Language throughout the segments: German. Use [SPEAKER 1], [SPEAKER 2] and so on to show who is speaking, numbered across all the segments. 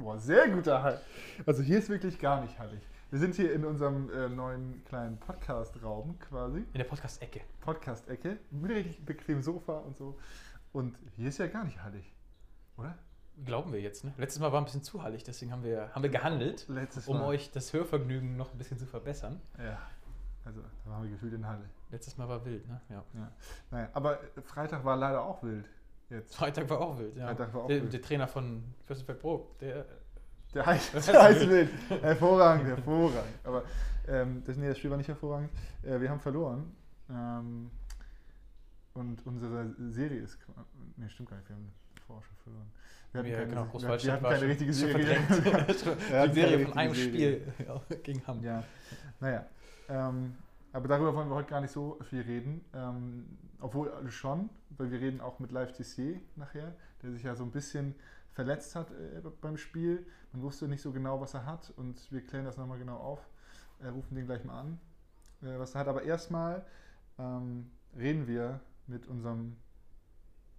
[SPEAKER 1] Boah, sehr guter Halt. Also hier ist wirklich gar nicht hallig. Wir sind hier in unserem äh, neuen kleinen Podcast-Raum quasi.
[SPEAKER 2] In der Podcast-Ecke.
[SPEAKER 1] Podcast-Ecke. Mit richtig bequemem Sofa und so. Und hier ist ja gar nicht hallig. Oder?
[SPEAKER 2] Glauben wir jetzt, ne? Letztes Mal war ein bisschen zu hallig, deswegen haben wir, haben wir gehandelt,
[SPEAKER 1] Letztes
[SPEAKER 2] um
[SPEAKER 1] Mal.
[SPEAKER 2] euch das Hörvergnügen noch ein bisschen zu verbessern.
[SPEAKER 1] Ja. Also, da waren wir gefühlt in Halle.
[SPEAKER 2] Letztes Mal war wild, ne? Ja.
[SPEAKER 1] Ja. Naja, aber Freitag war leider auch wild. Jetzt.
[SPEAKER 2] Freitag war auch wild, ja.
[SPEAKER 1] Freitag war auch
[SPEAKER 2] der,
[SPEAKER 1] wild.
[SPEAKER 2] der Trainer von Fürstenberg Pro, der
[SPEAKER 1] Der heißt, der heißt wild. Hervorragend, hervorragend. Aber ähm, das, nee, das Spiel war nicht hervorragend. Äh, wir haben verloren. Ähm, und unsere Serie ist. Nee, stimmt gar nicht. Wir haben vorher schon verloren. Wir hatten
[SPEAKER 2] ja,
[SPEAKER 1] keine,
[SPEAKER 2] genau,
[SPEAKER 1] wir, wir hatten keine richtige Serie.
[SPEAKER 2] Die Serie von einem
[SPEAKER 1] richtige
[SPEAKER 2] Spiel gegen Hamm.
[SPEAKER 1] Ja, naja. Ähm, aber darüber wollen wir heute gar nicht so viel reden. Ähm, obwohl schon, weil wir reden auch mit Live TC nachher, der sich ja so ein bisschen verletzt hat äh, beim Spiel. Man wusste nicht so genau, was er hat und wir klären das nochmal genau auf. Äh, rufen den gleich mal an, äh, was er hat. Aber erstmal ähm, reden wir mit unserem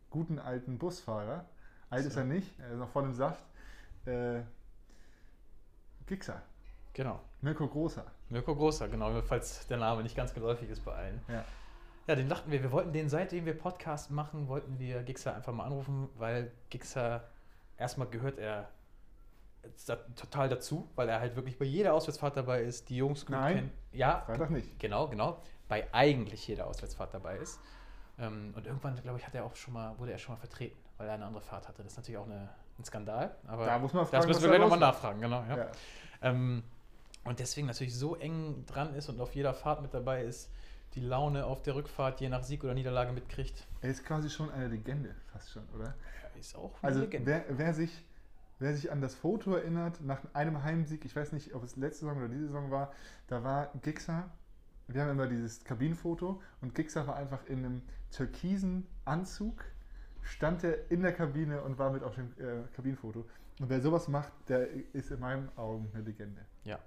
[SPEAKER 1] guten alten Busfahrer. Alt ist er nicht, er ist noch voll im Saft. Äh, Gixer,
[SPEAKER 2] Genau.
[SPEAKER 1] Mirko Großer.
[SPEAKER 2] Mirko Großer, genau, falls der Name nicht ganz geläufig ist bei allen.
[SPEAKER 1] Ja.
[SPEAKER 2] Ja, den dachten wir, wir wollten den, seitdem wir Podcast machen, wollten wir Gixer einfach mal anrufen, weil Gixer, erstmal gehört er total dazu, weil er halt wirklich bei jeder Auswärtsfahrt dabei ist, die Jungs gut
[SPEAKER 1] Nein.
[SPEAKER 2] kennt. Ja,
[SPEAKER 1] Freitag nicht.
[SPEAKER 2] genau, genau, bei eigentlich jeder Auswärtsfahrt dabei ist. Ähm, und irgendwann, glaube ich, hat er auch schon mal, wurde er schon mal vertreten, weil er eine andere Fahrt hatte. Das ist natürlich auch eine, ein Skandal, aber
[SPEAKER 1] Da muss man
[SPEAKER 2] das
[SPEAKER 1] fragen,
[SPEAKER 2] müssen
[SPEAKER 1] was
[SPEAKER 2] wir gleich nochmal nachfragen, genau. Ja.
[SPEAKER 1] Ja.
[SPEAKER 2] Ähm, und deswegen natürlich so eng dran ist und auf jeder Fahrt mit dabei ist, die Laune auf der Rückfahrt je nach Sieg oder Niederlage mitkriegt.
[SPEAKER 1] Er ist quasi schon eine Legende, fast schon, oder?
[SPEAKER 2] Ja, ist auch eine
[SPEAKER 1] Also
[SPEAKER 2] Legende.
[SPEAKER 1] wer, wer, sich, wer sich an das Foto erinnert, nach einem Heimsieg, ich weiß nicht, ob es letzte Saison oder diese Saison war, da war Gixer, wir haben immer dieses Kabinenfoto und Gixer war einfach in einem türkisen Anzug, stand er in der Kabine und war mit auf dem äh, Kabinenfoto. Und wer sowas macht, der ist in meinen Augen eine Legende.
[SPEAKER 2] Ja.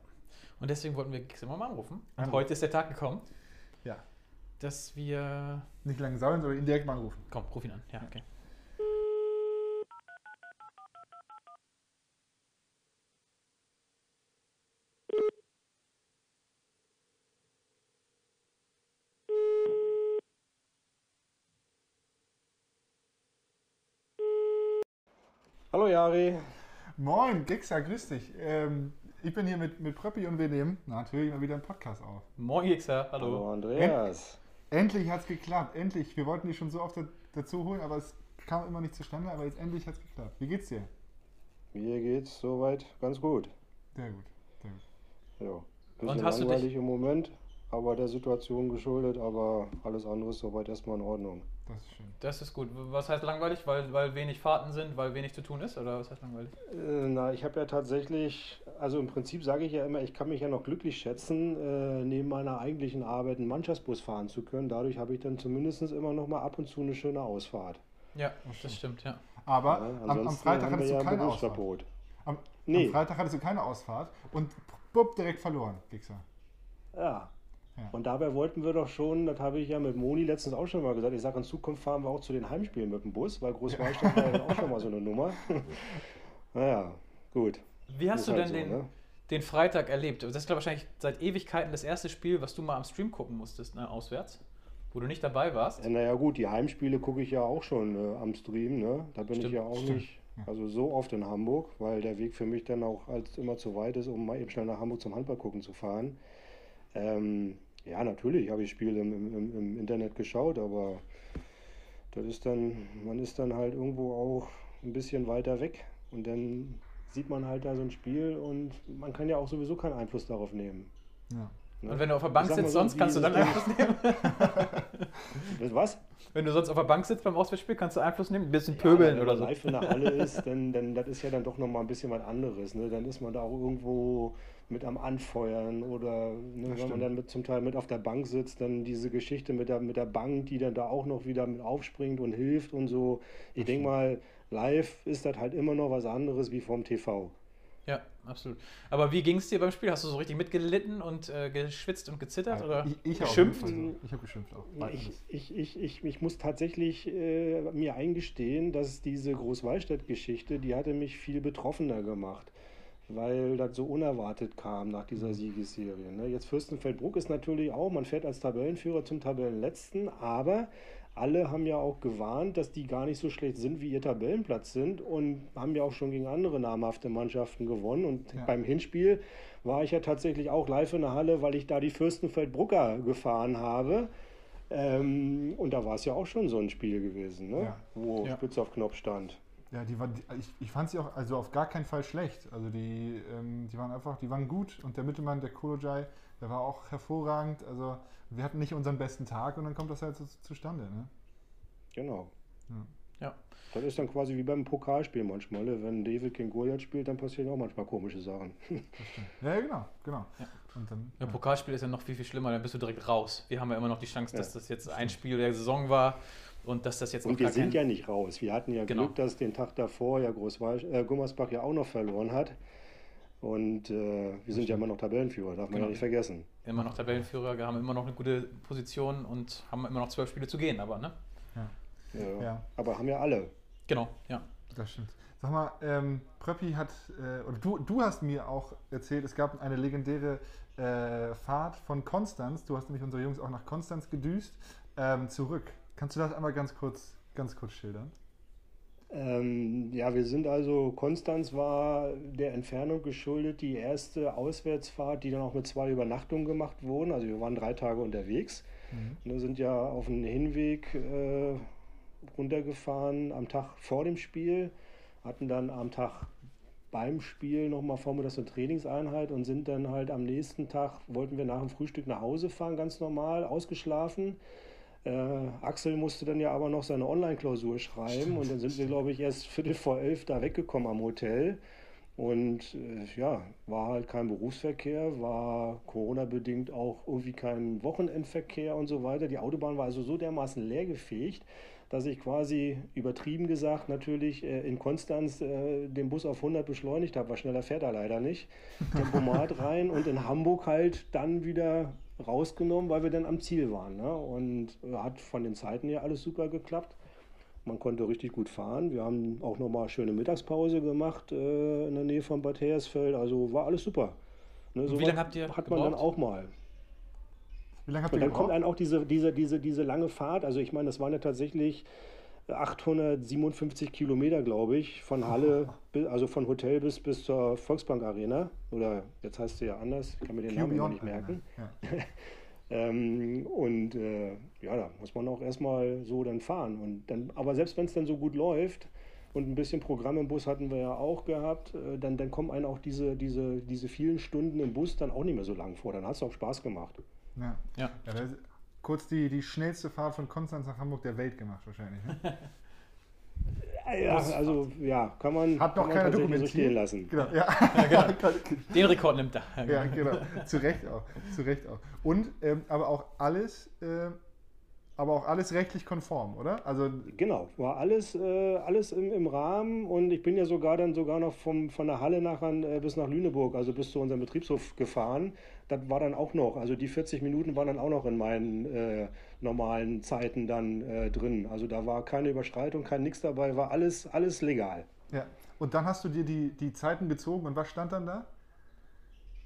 [SPEAKER 2] Und deswegen wollten wir Gix immer mal anrufen. Und heute ist der Tag gekommen,
[SPEAKER 1] Ja.
[SPEAKER 2] dass wir.
[SPEAKER 1] Nicht lange sauern, sondern ihn direkt mal anrufen.
[SPEAKER 2] Komm, ruf ihn an. Ja, okay.
[SPEAKER 3] Hallo Jari.
[SPEAKER 1] Moin, Gixer, grüß dich. Ähm, ich bin hier mit, mit Pröppi und wir nehmen natürlich mal wieder einen Podcast auf.
[SPEAKER 2] Moin, Gixer.
[SPEAKER 3] Hallo
[SPEAKER 2] Hallo.
[SPEAKER 3] Andreas.
[SPEAKER 1] Endlich hat es geklappt, endlich. Wir wollten dich schon so oft da- dazu holen, aber es kam immer nicht zustande, aber jetzt endlich hat es geklappt. Wie geht's dir?
[SPEAKER 3] Mir geht's soweit ganz gut.
[SPEAKER 1] Sehr gut, sehr gut.
[SPEAKER 3] Ja. Bisschen
[SPEAKER 2] Und hast du dich-
[SPEAKER 3] langweilig im Moment, aber der Situation geschuldet, aber alles andere ist soweit erstmal in Ordnung.
[SPEAKER 1] Das ist schön.
[SPEAKER 2] Das ist gut. Was heißt langweilig? Weil, weil wenig Fahrten sind, weil wenig zu tun ist? Oder was heißt langweilig?
[SPEAKER 3] Äh, na, ich habe ja tatsächlich, also im Prinzip sage ich ja immer, ich kann mich ja noch glücklich schätzen, äh, neben meiner eigentlichen Arbeit einen Mannschaftsbus fahren zu können. Dadurch habe ich dann zumindest immer noch mal ab und zu eine schöne Ausfahrt.
[SPEAKER 2] Ja,
[SPEAKER 1] Das
[SPEAKER 2] das stimmt, ja.
[SPEAKER 1] Aber
[SPEAKER 3] Ja,
[SPEAKER 1] am, am Freitag
[SPEAKER 3] haben wir
[SPEAKER 1] hattest du
[SPEAKER 3] ja
[SPEAKER 1] keine Ausfahrt. Am,
[SPEAKER 3] Nee.
[SPEAKER 1] am Freitag hattest du keine Ausfahrt und bupp, direkt verloren, Gixer.
[SPEAKER 3] Ja.
[SPEAKER 1] Ja.
[SPEAKER 3] Und dabei wollten wir doch schon, das habe ich ja mit Moni letztens auch schon mal gesagt, ich sage, in Zukunft fahren wir auch zu den Heimspielen mit dem Bus, weil Großwallstadt war ja auch schon mal so eine Nummer. naja, gut.
[SPEAKER 2] Wie hast
[SPEAKER 3] Ist
[SPEAKER 2] du
[SPEAKER 3] halt
[SPEAKER 2] denn
[SPEAKER 3] so,
[SPEAKER 2] den,
[SPEAKER 3] ne?
[SPEAKER 2] den Freitag erlebt? Das ist, glaube ich, wahrscheinlich seit Ewigkeiten das erste Spiel, was du mal am Stream gucken musstest, ne, auswärts, wo du nicht dabei warst.
[SPEAKER 3] Ja, naja gut, die Heimspiele gucke ich ja auch schon äh, am Stream, ne? Da bin
[SPEAKER 2] Stimmt,
[SPEAKER 3] ich ja auch
[SPEAKER 1] stimmt.
[SPEAKER 3] nicht, also so oft in Hamburg, weil der Weg für mich dann auch als immer zu weit ist, um mal eben schnell nach Hamburg zum Handball gucken zu fahren. Ähm, ja, natürlich habe ich Spiele im, im, im- Internet geschaut, aber das ist dann, man ist dann halt irgendwo auch ein bisschen weiter weg und dann sieht man halt da so ein Spiel und man kann ja auch sowieso keinen Einfluss darauf nehmen.
[SPEAKER 1] Ja.
[SPEAKER 3] Ne?
[SPEAKER 2] Und wenn du auf der Bank sitzt,
[SPEAKER 3] so,
[SPEAKER 2] sonst kannst du dann Einfluss nehmen.
[SPEAKER 3] Was?
[SPEAKER 2] Wenn du sonst auf der Bank sitzt beim Auswärtsspiel, kannst du Einfluss nehmen, ein bisschen
[SPEAKER 3] Ja,
[SPEAKER 2] pöbeln
[SPEAKER 3] wenn
[SPEAKER 2] oder
[SPEAKER 3] man
[SPEAKER 2] so.
[SPEAKER 3] live in der Halle ist, dann, dann das ist ja dann doch nochmal ein bisschen was anderes. Ne? Dann ist man da auch irgendwo mit am Anfeuern oder ne, wenn man
[SPEAKER 1] stimmt.
[SPEAKER 3] dann mit, zum Teil mit auf der Bank sitzt, dann diese Geschichte mit der, mit der Bank, die dann da auch noch wieder mit aufspringt und hilft und so. Ich denke mal, live ist das halt immer noch was anderes wie vom TV.
[SPEAKER 2] Ja, absolut. Aber wie ging es dir beim Spiel? Hast du so richtig mitgelitten und äh, geschwitzt und gezittert?
[SPEAKER 1] Ja,
[SPEAKER 2] oder
[SPEAKER 1] ich, ich
[SPEAKER 2] geschimpft?
[SPEAKER 1] Also, ich habe geschimpft auch.
[SPEAKER 3] Ich, ich, ich, ich, ich muss tatsächlich äh, mir eingestehen, dass diese Großwallstadt-Geschichte, die hatte mich viel betroffener gemacht, weil das so unerwartet kam nach dieser Siegesserie. Ne? Jetzt Fürstenfeldbruck ist natürlich auch, man fährt als Tabellenführer zum Tabellenletzten, aber alle haben ja auch gewarnt, dass die gar nicht so schlecht sind, wie ihr Tabellenplatz sind und haben ja auch schon gegen andere namhafte Mannschaften gewonnen. Und
[SPEAKER 1] Ja.
[SPEAKER 3] beim Hinspiel war ich ja tatsächlich auch live in der Halle, weil ich da die Fürstenfeldbrucker gefahren habe. Ähm, und da war es ja auch schon so ein Spiel gewesen, ne?
[SPEAKER 1] Ja.
[SPEAKER 3] wo
[SPEAKER 2] Ja.
[SPEAKER 3] Spitze auf Knopf stand.
[SPEAKER 1] Ja, die war, ich, ich fand sie auch also auf gar keinen Fall schlecht. Also die, ähm, die waren einfach, die waren gut und der Mittelmann, der Kolojai, der war auch hervorragend. Also wir hatten nicht unseren besten Tag und dann kommt das halt so zustande. Ne?
[SPEAKER 3] Genau.
[SPEAKER 2] Ja.
[SPEAKER 3] Das ist dann quasi wie beim Pokalspiel manchmal. ne? Wenn David gegen Goliath spielt, dann passieren auch manchmal komische Sachen.
[SPEAKER 1] Ja, ja, genau, genau.
[SPEAKER 2] Ja.
[SPEAKER 1] Und dann,
[SPEAKER 2] Im
[SPEAKER 1] ja.
[SPEAKER 2] Pokalspiel ist ja noch viel, viel schlimmer, dann bist du direkt raus. Wir haben ja immer noch die Chance, dass
[SPEAKER 3] Ja,
[SPEAKER 2] das jetzt ein Spiel der Saison war und dass das jetzt
[SPEAKER 3] Und wir sind ja nicht raus. Wir hatten ja
[SPEAKER 2] Genau.
[SPEAKER 3] Glück, dass den Tag davor ja Großwal äh, Gummersbach ja auch noch verloren hat. Und äh, wir sind ja immer noch Tabellenführer, darf man
[SPEAKER 2] Genau.
[SPEAKER 3] ja nicht vergessen.
[SPEAKER 2] immer noch Tabellenführer, wir haben immer noch eine gute Position und haben immer noch zwölf Spiele zu gehen, aber ne?
[SPEAKER 3] Ja.
[SPEAKER 1] Ja.
[SPEAKER 3] Aber haben ja alle.
[SPEAKER 2] Genau, ja.
[SPEAKER 1] Das stimmt. Sag mal, ähm, Pröppi hat, äh, oder du, du hast mir auch erzählt, es gab eine legendäre äh, Fahrt von Konstanz. Du hast nämlich unsere Jungs auch nach Konstanz gedüst, ähm, zurück. Kannst du das einmal ganz kurz, ganz kurz schildern?
[SPEAKER 3] Ähm, ja, wir sind also, Konstanz war der Entfernung geschuldet, die erste Auswärtsfahrt, die dann auch mit zwei Übernachtungen gemacht wurden. Also wir waren drei Tage unterwegs. Wir sind ja auf dem Hinweg äh, runtergefahren am Tag vor dem Spiel, hatten dann am Tag beim Spiel nochmal vormittags eine Trainingseinheit und sind dann halt am nächsten Tag, wollten wir nach dem Frühstück nach Hause fahren, ganz normal, ausgeschlafen. Äh, Axel musste dann ja aber noch seine Online-Klausur schreiben und dann sind wir, glaube ich, erst Viertel vor elf da weggekommen am Hotel. Und äh, ja, war halt kein Berufsverkehr, war Corona-bedingt auch irgendwie kein Wochenendverkehr und so weiter. Die Autobahn war also so dermaßen leergefegt, dass ich quasi übertrieben gesagt natürlich äh, in Konstanz äh, den Bus auf 100 beschleunigt habe, weil schneller fährt er leider nicht. Tempomat rein und in Hamburg halt dann wieder rausgenommen, weil wir dann am Ziel waren. Ne? Und äh, hat von den Zeiten her alles super geklappt. Man konnte richtig gut fahren. Wir haben auch nochmal schöne Mittagspause gemacht äh, in der Nähe von Bad Hersfeld. Also war alles super. Ne,
[SPEAKER 2] wie
[SPEAKER 3] sowas
[SPEAKER 2] lange habt ihr
[SPEAKER 3] Hat man dann auch mal.
[SPEAKER 1] Wie lange habt
[SPEAKER 3] Und
[SPEAKER 1] ihr
[SPEAKER 3] dann kommt
[SPEAKER 1] gebraucht?
[SPEAKER 3] einem auch diese, diese, diese, diese lange Fahrt. Also ich meine, das waren ja tatsächlich 857 Kilometer, glaube ich, von Halle, bis, also von Hotel bis, bis zur Volksbank Arena. Oder jetzt heißt sie ja anders, ich kann mir den Namen immer nicht merken.
[SPEAKER 1] Ja.
[SPEAKER 3] Ähm, und äh, ja, da muss man auch erstmal so dann fahren. Und dann, aber selbst wenn es dann so gut läuft und ein bisschen Programm im Bus hatten wir ja auch gehabt, äh, dann, dann kommen einem auch diese, diese, diese vielen Stunden im Bus dann auch nicht mehr so lang vor. Dann hat es auch Spaß gemacht.
[SPEAKER 1] Ja.
[SPEAKER 2] Ja.
[SPEAKER 1] Ja, kurz die, die schnellste Fahrt von Konstanz nach Hamburg der Welt gemacht wahrscheinlich. Ne?
[SPEAKER 3] Ja, also ja, kann man,
[SPEAKER 1] Hat noch
[SPEAKER 3] kann man
[SPEAKER 1] keiner
[SPEAKER 3] tatsächlich so
[SPEAKER 1] dokumentiert.
[SPEAKER 3] stehen lassen.
[SPEAKER 1] Genau, ja.
[SPEAKER 2] Den Rekord nimmt er.
[SPEAKER 1] ja, genau. Zu Recht auch. Zu Recht auch. Und ähm, aber auch alles, äh, aber auch alles rechtlich konform, oder? Also
[SPEAKER 3] Genau, war alles, äh, alles im, im Rahmen und ich bin ja sogar dann sogar noch vom, von der Halle nachher äh, bis nach Lüneburg, also bis zu unserem Betriebshof gefahren. Das war dann auch noch, also die 40 Minuten waren dann auch noch in meinen äh, normalen Zeiten dann äh, drin. Also da war keine Überschreitung, kein nix dabei, war alles, alles legal.
[SPEAKER 1] ja. Und dann hast du dir die, die Zeiten gezogen und was stand dann da?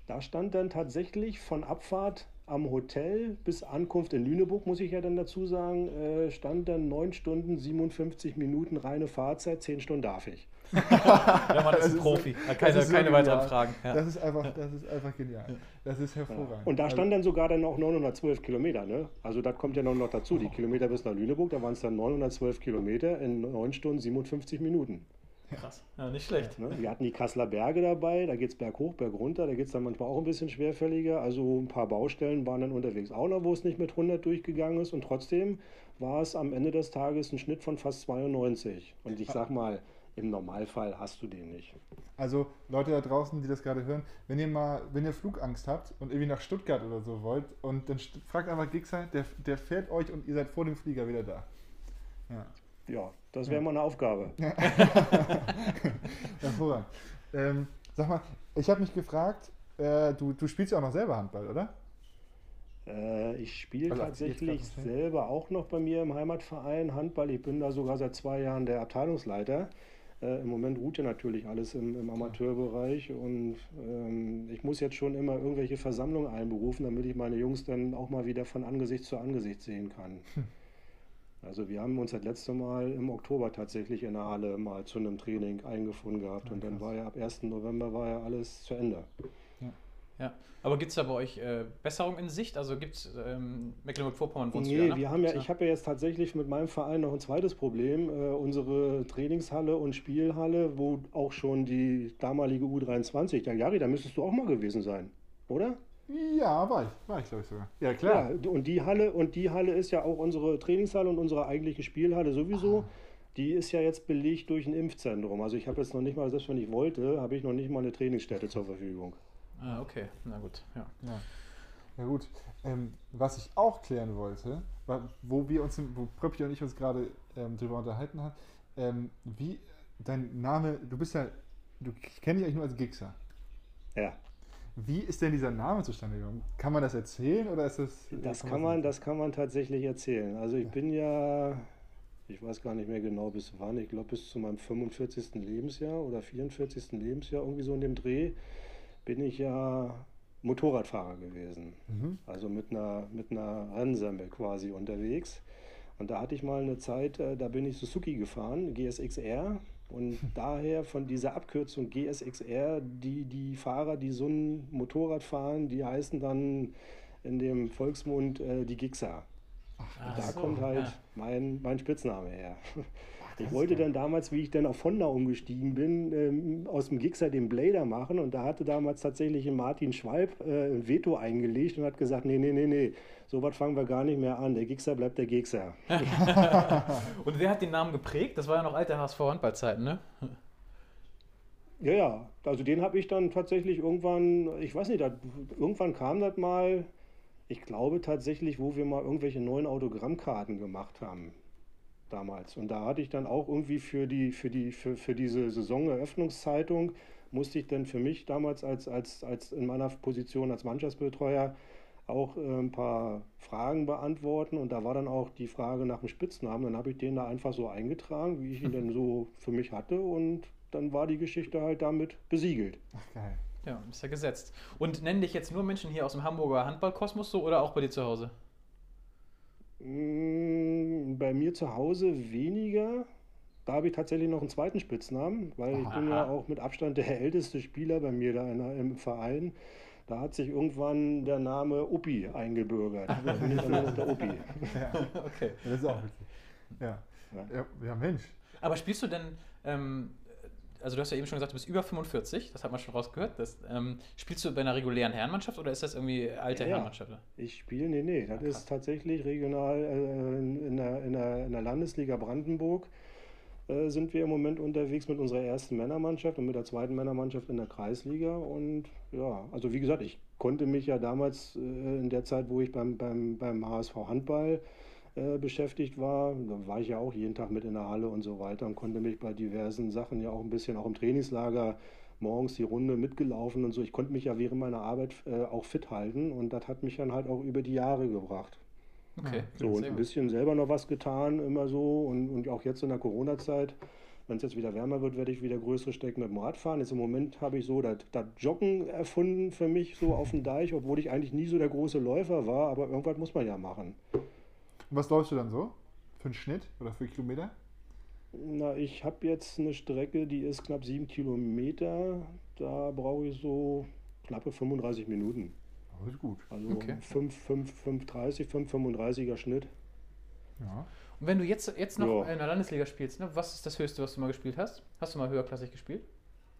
[SPEAKER 3] Da stand dann tatsächlich von Abfahrt am Hotel bis Ankunft in Lüneburg, muss ich ja dann dazu sagen, äh, stand dann 9 Stunden 57 Minuten reine Fahrzeit, 10 Stunden darf ich.
[SPEAKER 2] Der Mann ist
[SPEAKER 1] Das
[SPEAKER 2] ein
[SPEAKER 1] ist
[SPEAKER 2] Profi.
[SPEAKER 1] so-
[SPEAKER 2] keine,
[SPEAKER 1] das ist so
[SPEAKER 2] keine weiteren Fragen. Ja.
[SPEAKER 1] Das ist einfach, das ist einfach genial. Das ist hervorragend.
[SPEAKER 3] Und da
[SPEAKER 1] Also-
[SPEAKER 3] stand dann sogar dann auch 912 Kilometer. Ne? Also das kommt ja noch, noch dazu. Die Kilometer bis nach Lüneburg, da waren es dann 912 Kilometer in 9 Stunden 57 Minuten.
[SPEAKER 2] Krass. Ja, nicht schlecht.
[SPEAKER 3] Ne? Wir hatten die Kasseler Berge dabei, da geht es berghoch, bergunter, da geht es dann manchmal auch ein bisschen schwerfälliger. Also ein paar Baustellen waren dann unterwegs auch noch, wo es nicht mit 100 durchgegangen ist. Und trotzdem war es am Ende des Tages ein Schnitt von fast 92. Und ich sag mal, im Normalfall hast du den nicht.
[SPEAKER 1] Also Leute da draußen, die das gerade hören, wenn ihr mal, wenn ihr Flugangst habt und irgendwie nach Stuttgart oder so wollt, und dann fragt einfach Gixer, der, der fährt euch und ihr seid vor dem Flieger wieder da. Ja.
[SPEAKER 3] Ja, das wäre mal eine Aufgabe.
[SPEAKER 1] Hervorragend. Ähm, Sag mal, ich habe mich gefragt, äh, du, du spielst ja auch noch selber Handball, oder?
[SPEAKER 3] Äh, ich spiele
[SPEAKER 1] Also,
[SPEAKER 3] tatsächlich selber auch noch bei mir im Heimatverein Handball. Ich bin da sogar seit zwei Jahren der Abteilungsleiter. Äh, Im Moment ruht ja natürlich alles im, im Amateurbereich und ähm, ich muss jetzt schon immer irgendwelche Versammlungen einberufen, damit ich meine Jungs dann auch mal wieder von Angesicht zu Angesicht sehen kann. Also wir haben uns das letzte Mal im Oktober tatsächlich in der Halle mal zu einem Training eingefunden gehabt
[SPEAKER 1] Ja,
[SPEAKER 3] und dann
[SPEAKER 1] krass.
[SPEAKER 3] war ja ab 1. November war ja alles zu Ende.
[SPEAKER 2] Ja. Aber gibt es da bei euch äh, Besserung in Sicht? Also gibt es ähm, Mecklenburg-Vorpommern
[SPEAKER 3] Nee,
[SPEAKER 2] ja, ne?
[SPEAKER 3] wir haben ja, ich habe ja jetzt tatsächlich mit meinem Verein noch ein zweites Problem. Äh, unsere Trainingshalle und Spielhalle, wo auch schon die damalige U23, der Jari, da müsstest du auch mal gewesen sein, oder?
[SPEAKER 1] Ja, war ich. War ich, glaube ich sogar. Ja, klar.
[SPEAKER 3] Ja, und die Halle, und die Halle ist ja auch unsere Trainingshalle und unsere eigentliche Spielhalle sowieso. Die ist ja jetzt belegt durch ein Impfzentrum. Also ich habe jetzt noch nicht mal, selbst wenn ich wollte, habe ich noch nicht mal eine Trainingsstätte zur Verfügung.
[SPEAKER 2] Ah, okay. Na gut. Ja.
[SPEAKER 1] Ja, ja gut. Ähm, was ich auch klären wollte, wo wir uns, wo Pröppi und ich uns gerade ähm, drüber unterhalten haben, ähm, wie dein Name, du bist ja, du kenne dich eigentlich nur als Gixer.
[SPEAKER 3] Ja.
[SPEAKER 1] Wie ist denn dieser Name zustande gekommen? Kann man das erzählen oder ist das?
[SPEAKER 3] Das kann man, das kann man tatsächlich erzählen. Also ich bin ja, ich weiß gar nicht mehr genau bis wann, ich glaube bis zu meinem 45. Lebensjahr oder 44. Lebensjahr, irgendwie so in dem Dreh, bin ich ja Motorradfahrer gewesen.
[SPEAKER 1] Mhm.
[SPEAKER 3] Also mit einer, mit einer Rennsemmel quasi unterwegs. Und da hatte ich mal eine Zeit, äh, da bin ich Suzuki gefahren, GSX-R. Und daher von dieser Abkürzung GSX-R, die, die Fahrer, die so ein Motorrad fahren, die heißen dann in dem Volksmund äh, die Gixer.
[SPEAKER 2] Ach
[SPEAKER 3] Da
[SPEAKER 2] so,
[SPEAKER 3] kommt halt
[SPEAKER 2] ja.
[SPEAKER 3] mein, mein Spitzname her. Ich wollte
[SPEAKER 1] geil.
[SPEAKER 3] dann damals, wie ich dann auf Honda umgestiegen bin, ähm, aus dem Gixxer den Blader machen und da hatte damals tatsächlich Martin Schwalb äh, ein Veto eingelegt und hat gesagt, nee, nee, nee, nee, so was fangen wir gar nicht mehr an. Der Gixxer bleibt der Gixxer.
[SPEAKER 2] Und wer hat den Namen geprägt? Das war ja noch alte HSV-Handballzeiten, ne?
[SPEAKER 3] Ja, ja, also den habe ich dann tatsächlich irgendwann, ich weiß nicht, da, irgendwann kam das mal, ich glaube tatsächlich, wo wir mal irgendwelche neuen Autogrammkarten gemacht haben damals. Und da hatte ich dann auch irgendwie für die, für die, für, für diese Saisoneröffnungszeitung, musste ich dann für mich damals als, als, als in meiner Position als Mannschaftsbetreuer auch äh, ein paar Fragen beantworten und da war dann auch die Frage nach dem Spitznamen. Dann habe ich den da einfach so eingetragen, wie ich ihn dann so für mich hatte und dann war die Geschichte halt damit besiegelt.
[SPEAKER 1] Ach, geil.
[SPEAKER 2] Ja, ist ja gesetzt. Und nennen dich jetzt nur Menschen hier aus dem Hamburger Handballkosmos so oder auch bei dir zu Hause?
[SPEAKER 3] Mm, Bei mir zu Hause weniger. Da habe ich tatsächlich noch einen zweiten Spitznamen, weil ich bin ja
[SPEAKER 2] Aha.
[SPEAKER 3] auch mit Abstand der älteste Spieler bei mir da im Verein. Da hat sich irgendwann der Name Uppi eingebürgert. Da bin ich dann der Uppi.
[SPEAKER 1] Ja,
[SPEAKER 2] Okay.
[SPEAKER 1] das ist auch witzig. Ja.
[SPEAKER 3] Ja.
[SPEAKER 1] Ja, ja Mensch.
[SPEAKER 2] Aber spielst du denn, ähm, also du hast ja eben schon gesagt, du bist über 45, das hat man schon rausgehört. Das, ähm, spielst du bei einer regulären Herrenmannschaft oder ist das irgendwie alte
[SPEAKER 3] Ja.
[SPEAKER 2] Herrenmannschaft?
[SPEAKER 3] Ich spiele, nee, nee, das
[SPEAKER 2] Ah, krass.
[SPEAKER 3] ist tatsächlich regional äh, in, in, der, in, der, in der Landesliga Brandenburg äh, sind wir im Moment unterwegs mit unserer ersten Männermannschaft und mit der zweiten Männermannschaft in der Kreisliga. Und ja, also wie gesagt, ich konnte mich ja damals äh, in der Zeit, wo ich beim, beim, beim HSV Handball äh, beschäftigt war, da war ich ja auch jeden Tag mit in der Halle und so weiter und konnte mich bei diversen Sachen ja auch ein bisschen, auch im Trainingslager, morgens die Runde mitgelaufen und so. Ich konnte mich ja während meiner Arbeit äh, auch fit halten und das hat mich dann halt auch über die Jahre gebracht.
[SPEAKER 2] Okay.
[SPEAKER 3] So, und ein bisschen selber noch was getan, immer so. Und, und auch jetzt in der Corona-Zeit, wenn es jetzt wieder wärmer wird, werde ich wieder größere Strecken mit dem Rad fahren. Jetzt im Moment habe ich so das, das Joggen erfunden für mich, so auf dem Deich, obwohl ich eigentlich nie so der große Läufer war, aber irgendwas muss man ja machen.
[SPEAKER 1] Und was läufst du dann so? Für einen Schnitt oder für Kilometer?
[SPEAKER 3] Na, ich habe jetzt eine Strecke, die ist knapp sieben Kilometer. Da brauche ich so knappe 35 Minuten.
[SPEAKER 1] Oh, das ist gut.
[SPEAKER 3] Also
[SPEAKER 2] Okay.
[SPEAKER 3] 5, 5, 5,30, 5,35er Schnitt.
[SPEAKER 1] Ja.
[SPEAKER 2] Und wenn du jetzt, jetzt noch
[SPEAKER 3] Ja.
[SPEAKER 2] in der Landesliga spielst, ne, was ist das Höchste, was du mal gespielt hast? Hast du mal höherklassig gespielt?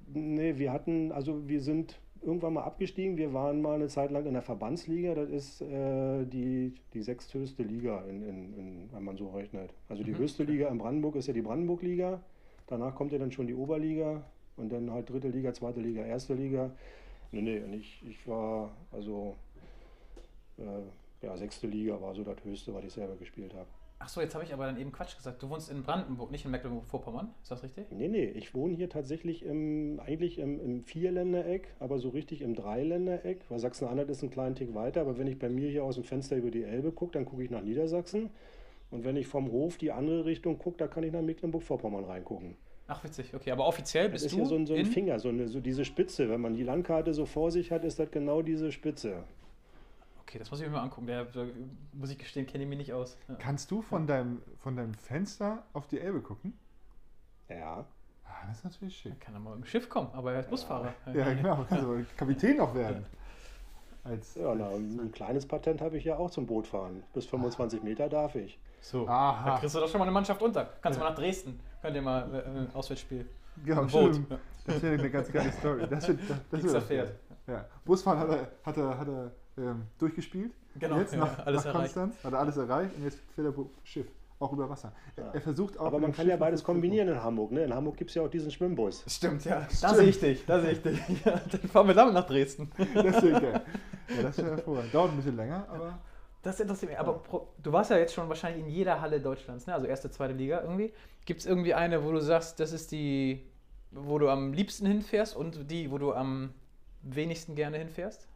[SPEAKER 3] Nee, wir hatten, also wir sind irgendwann mal abgestiegen. Wir waren mal eine Zeit lang in der Verbandsliga. Das ist äh, die, die sechsthöchste Liga, in, in, in, wenn man so rechnet. Also die
[SPEAKER 2] Mhm,
[SPEAKER 3] höchste. Liga in Brandenburg ist ja die Brandenburg-Liga. Danach kommt ja dann schon die Oberliga und dann halt dritte Liga, zweite Liga, erste Liga. Nee, nee, und ich, ich war, also, äh, ja, sechste Liga war so das höchste, was ich selber gespielt habe.
[SPEAKER 2] Ach so, jetzt habe ich aber dann eben Quatsch gesagt. Du wohnst in Brandenburg, nicht in Mecklenburg-Vorpommern. Ist das richtig?
[SPEAKER 3] Nee, nee, ich wohne hier tatsächlich im, eigentlich im, im Vierländereck, aber so richtig im Dreiländereck, weil Sachsen-Anhalt ist ein kleinen Tick weiter, aber wenn ich bei mir hier aus dem Fenster über die Elbe gucke, dann gucke ich nach Niedersachsen. Und wenn ich vom Hof die andere Richtung gucke, da kann ich nach Mecklenburg-Vorpommern reingucken.
[SPEAKER 2] Ach, witzig. Okay, aber offiziell
[SPEAKER 3] Das
[SPEAKER 2] bist
[SPEAKER 3] ist
[SPEAKER 2] du
[SPEAKER 3] hier so ein, so ein
[SPEAKER 2] in...
[SPEAKER 3] Finger, so, eine, so diese Spitze. Wenn man die Landkarte so vor sich hat, ist das genau diese Spitze.
[SPEAKER 2] Okay, das muss ich mir mal angucken. Der, da, muss ich gestehen, kenne ich mich nicht aus. Ja.
[SPEAKER 1] Kannst du von deinem, von deinem Fenster auf die Elbe gucken?
[SPEAKER 3] Ja.
[SPEAKER 1] Ah, das ist natürlich schick.
[SPEAKER 2] Kann er mal mit dem Schiff kommen, aber er ist Busfahrer.
[SPEAKER 1] Ja, genau. Kannst du Kapitän auch werden. Als,
[SPEAKER 3] Ja, na, ein kleines Patent habe ich ja auch zum Bootfahren. Bis 25 Meter darf ich.
[SPEAKER 2] So,
[SPEAKER 1] Aha.
[SPEAKER 2] da kriegst du doch schon mal eine Mannschaft unter. Kannst du mal nach Dresden. Könnt ihr mal äh, äh, Auswärtsspiel.
[SPEAKER 1] genau,
[SPEAKER 2] Ein Boot.
[SPEAKER 1] Das wäre eine ganz geile Story. Das wird, das, das wird
[SPEAKER 2] fährt.
[SPEAKER 1] Ja. Busfahren hat er, hat er, hat er ähm, durchgespielt.
[SPEAKER 2] Genau,
[SPEAKER 1] Jetzt
[SPEAKER 2] ja,
[SPEAKER 1] nach,
[SPEAKER 2] alles
[SPEAKER 1] nach
[SPEAKER 2] erreicht.
[SPEAKER 1] Konstanz hat er alles erreicht und jetzt fährt er Schiff. Auch über Wasser. Er,
[SPEAKER 3] Ja.
[SPEAKER 1] er versucht auch.
[SPEAKER 3] Aber man kann
[SPEAKER 1] Schiff
[SPEAKER 3] ja beides kombinieren in Hamburg. Ne? In Hamburg gibt es ja auch diesen Schwimmbus.
[SPEAKER 2] Stimmt, ja. Da sehe ich dich, da sehe ich dich. Ja, dann fahren wir damit nach Dresden.
[SPEAKER 1] Das wäre geil. Ja, das wäre hervorragend. Dauert ein bisschen länger, aber
[SPEAKER 2] Das interessiert mich. Aber du warst ja jetzt schon wahrscheinlich in jeder Halle Deutschlands, ne? also erste, zweite Liga irgendwie. Gibt es irgendwie eine, wo du sagst, das ist die, wo du am liebsten hinfährst und die, wo du am wenigsten gerne hinfährst?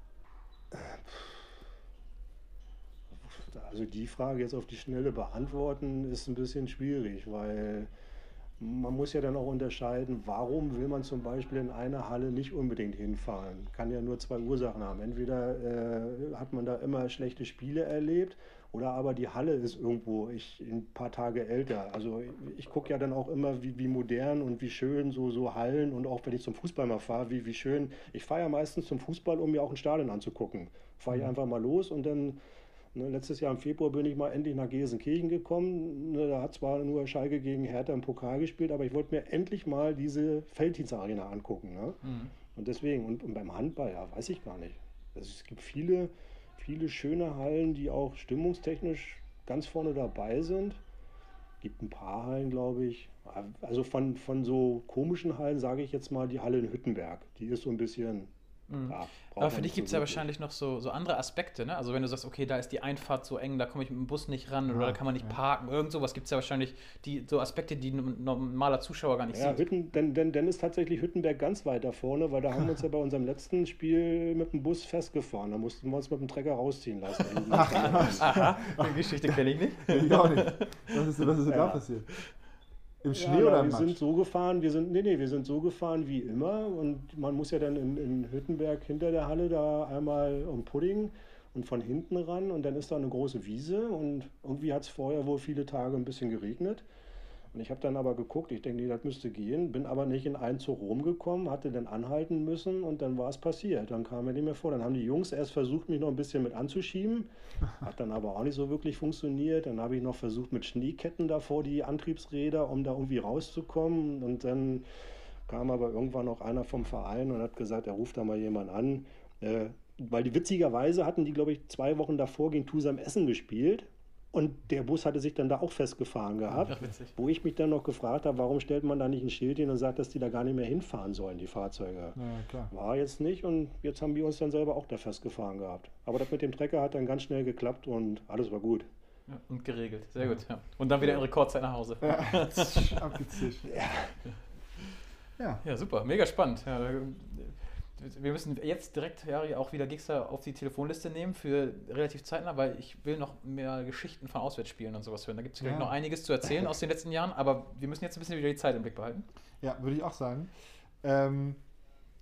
[SPEAKER 3] Also die Frage jetzt auf die Schnelle beantworten ist ein bisschen schwierig, weil man muss ja dann auch unterscheiden, warum will man zum Beispiel in eine Halle nicht unbedingt hinfahren. Kann ja nur zwei Ursachen haben. Entweder äh, hat man da immer schlechte Spiele erlebt oder aber die Halle ist irgendwo ich, ein paar Tage älter. Also ich gucke ja dann auch immer, wie, wie modern und wie schön so, so Hallen und auch wenn ich zum Fußball mal fahre, wie, wie schön. Ich fahre ja meistens zum Fußball, um mir auch ein Stadion anzugucken. Fahre ich einfach mal los und dann Ne, letztes Jahr im Februar bin ich mal endlich nach Gelsenkirchen gekommen. Ne, da hat zwar nur Schalke gegen Hertha im Pokal gespielt, aber ich wollte mir endlich mal diese Felddienstarena angucken. Ne? Und deswegen, und, und beim Handball, ja, weiß ich gar nicht. Also es gibt viele, viele schöne Hallen, die auch stimmungstechnisch ganz vorne dabei sind. Gibt ein paar Hallen, glaube ich. Also von, von so komischen Hallen sage ich jetzt mal die Halle in Hüttenberg. Die ist so ein bisschen.
[SPEAKER 2] Mhm.
[SPEAKER 3] Ja,
[SPEAKER 2] Aber für dich gibt es
[SPEAKER 3] so
[SPEAKER 2] ja wahrscheinlich noch so, so andere Aspekte, ne? Also wenn du sagst, okay, da ist die Einfahrt so eng, da komme ich mit dem Bus nicht ran oder
[SPEAKER 1] Ja,
[SPEAKER 2] da kann man nicht
[SPEAKER 1] ja.
[SPEAKER 2] parken. Irgend sowas gibt es ja wahrscheinlich, die, so Aspekte, die ein normaler Zuschauer gar nicht
[SPEAKER 3] Ja,
[SPEAKER 2] sieht.
[SPEAKER 3] Hütten, denn, denn, denn ist tatsächlich Hüttenberg ganz weit da vorne, weil da haben wir uns ja bei unserem letzten Spiel mit dem Bus festgefahren. Da mussten wir uns mit dem Trecker rausziehen lassen.
[SPEAKER 2] Aha, die Geschichte kenne ich nicht.
[SPEAKER 1] ich auch nicht. Was ist, was ist denn da passiert? Im
[SPEAKER 3] Ja,
[SPEAKER 1] Schnee
[SPEAKER 3] na,
[SPEAKER 1] oder im
[SPEAKER 3] wir sind so gefahren, wir sind, nee, nee, wir sind so gefahren wie immer und man muss ja dann in, in Hüttenberg hinter der Halle da einmal um Pudding und von hinten ran und dann ist da eine große Wiese und irgendwie hat es vorher wohl viele Tage ein bisschen geregnet. Und ich habe dann aber geguckt, ich denke, nee, das müsste gehen, bin aber nicht in einen zu Rom gekommen, hatte dann anhalten müssen und dann war es passiert. Dann kam er nicht mehr vor. Dann haben die Jungs erst versucht, mich noch ein bisschen mit anzuschieben, hat dann aber auch nicht so wirklich funktioniert. Dann habe ich noch versucht mit Schneeketten da vor die Antriebsräder, um da irgendwie rauszukommen. Und dann kam aber irgendwann noch einer vom Verein und hat gesagt, er ruft da mal jemand an. Äh, weil die witzigerweise hatten die, glaube ich, zwei Wochen davor gegen Tusam Essen gespielt. Und der Bus hatte sich dann da auch festgefahren gehabt.
[SPEAKER 2] Ach, witzig.
[SPEAKER 3] Wo ich mich dann noch gefragt habe, warum stellt man da nicht ein Schild hin und sagt, dass die da gar nicht mehr hinfahren sollen, die Fahrzeuge.
[SPEAKER 1] Ja, klar.
[SPEAKER 3] War jetzt nicht und jetzt haben wir uns dann selber auch da festgefahren gehabt. Aber das mit dem Trecker hat dann ganz schnell geklappt und alles war gut.
[SPEAKER 2] Ja, und geregelt. Sehr gut. Ja. Und dann wieder in Rekordzeit nach Hause.
[SPEAKER 1] Ja, abgezischt. Ja.
[SPEAKER 2] Ja, super, mega spannend. Ja, wir müssen jetzt direkt Jari auch wieder Gixer auf die Telefonliste nehmen für relativ zeitnah, weil ich will noch mehr Geschichten von Auswärtsspielen und sowas hören. Da gibt es
[SPEAKER 1] Ja.
[SPEAKER 2] noch einiges zu erzählen aus den letzten Jahren, aber wir müssen jetzt ein bisschen wieder die Zeit im Blick behalten.
[SPEAKER 1] ja, würde ich auch sagen. Ähm,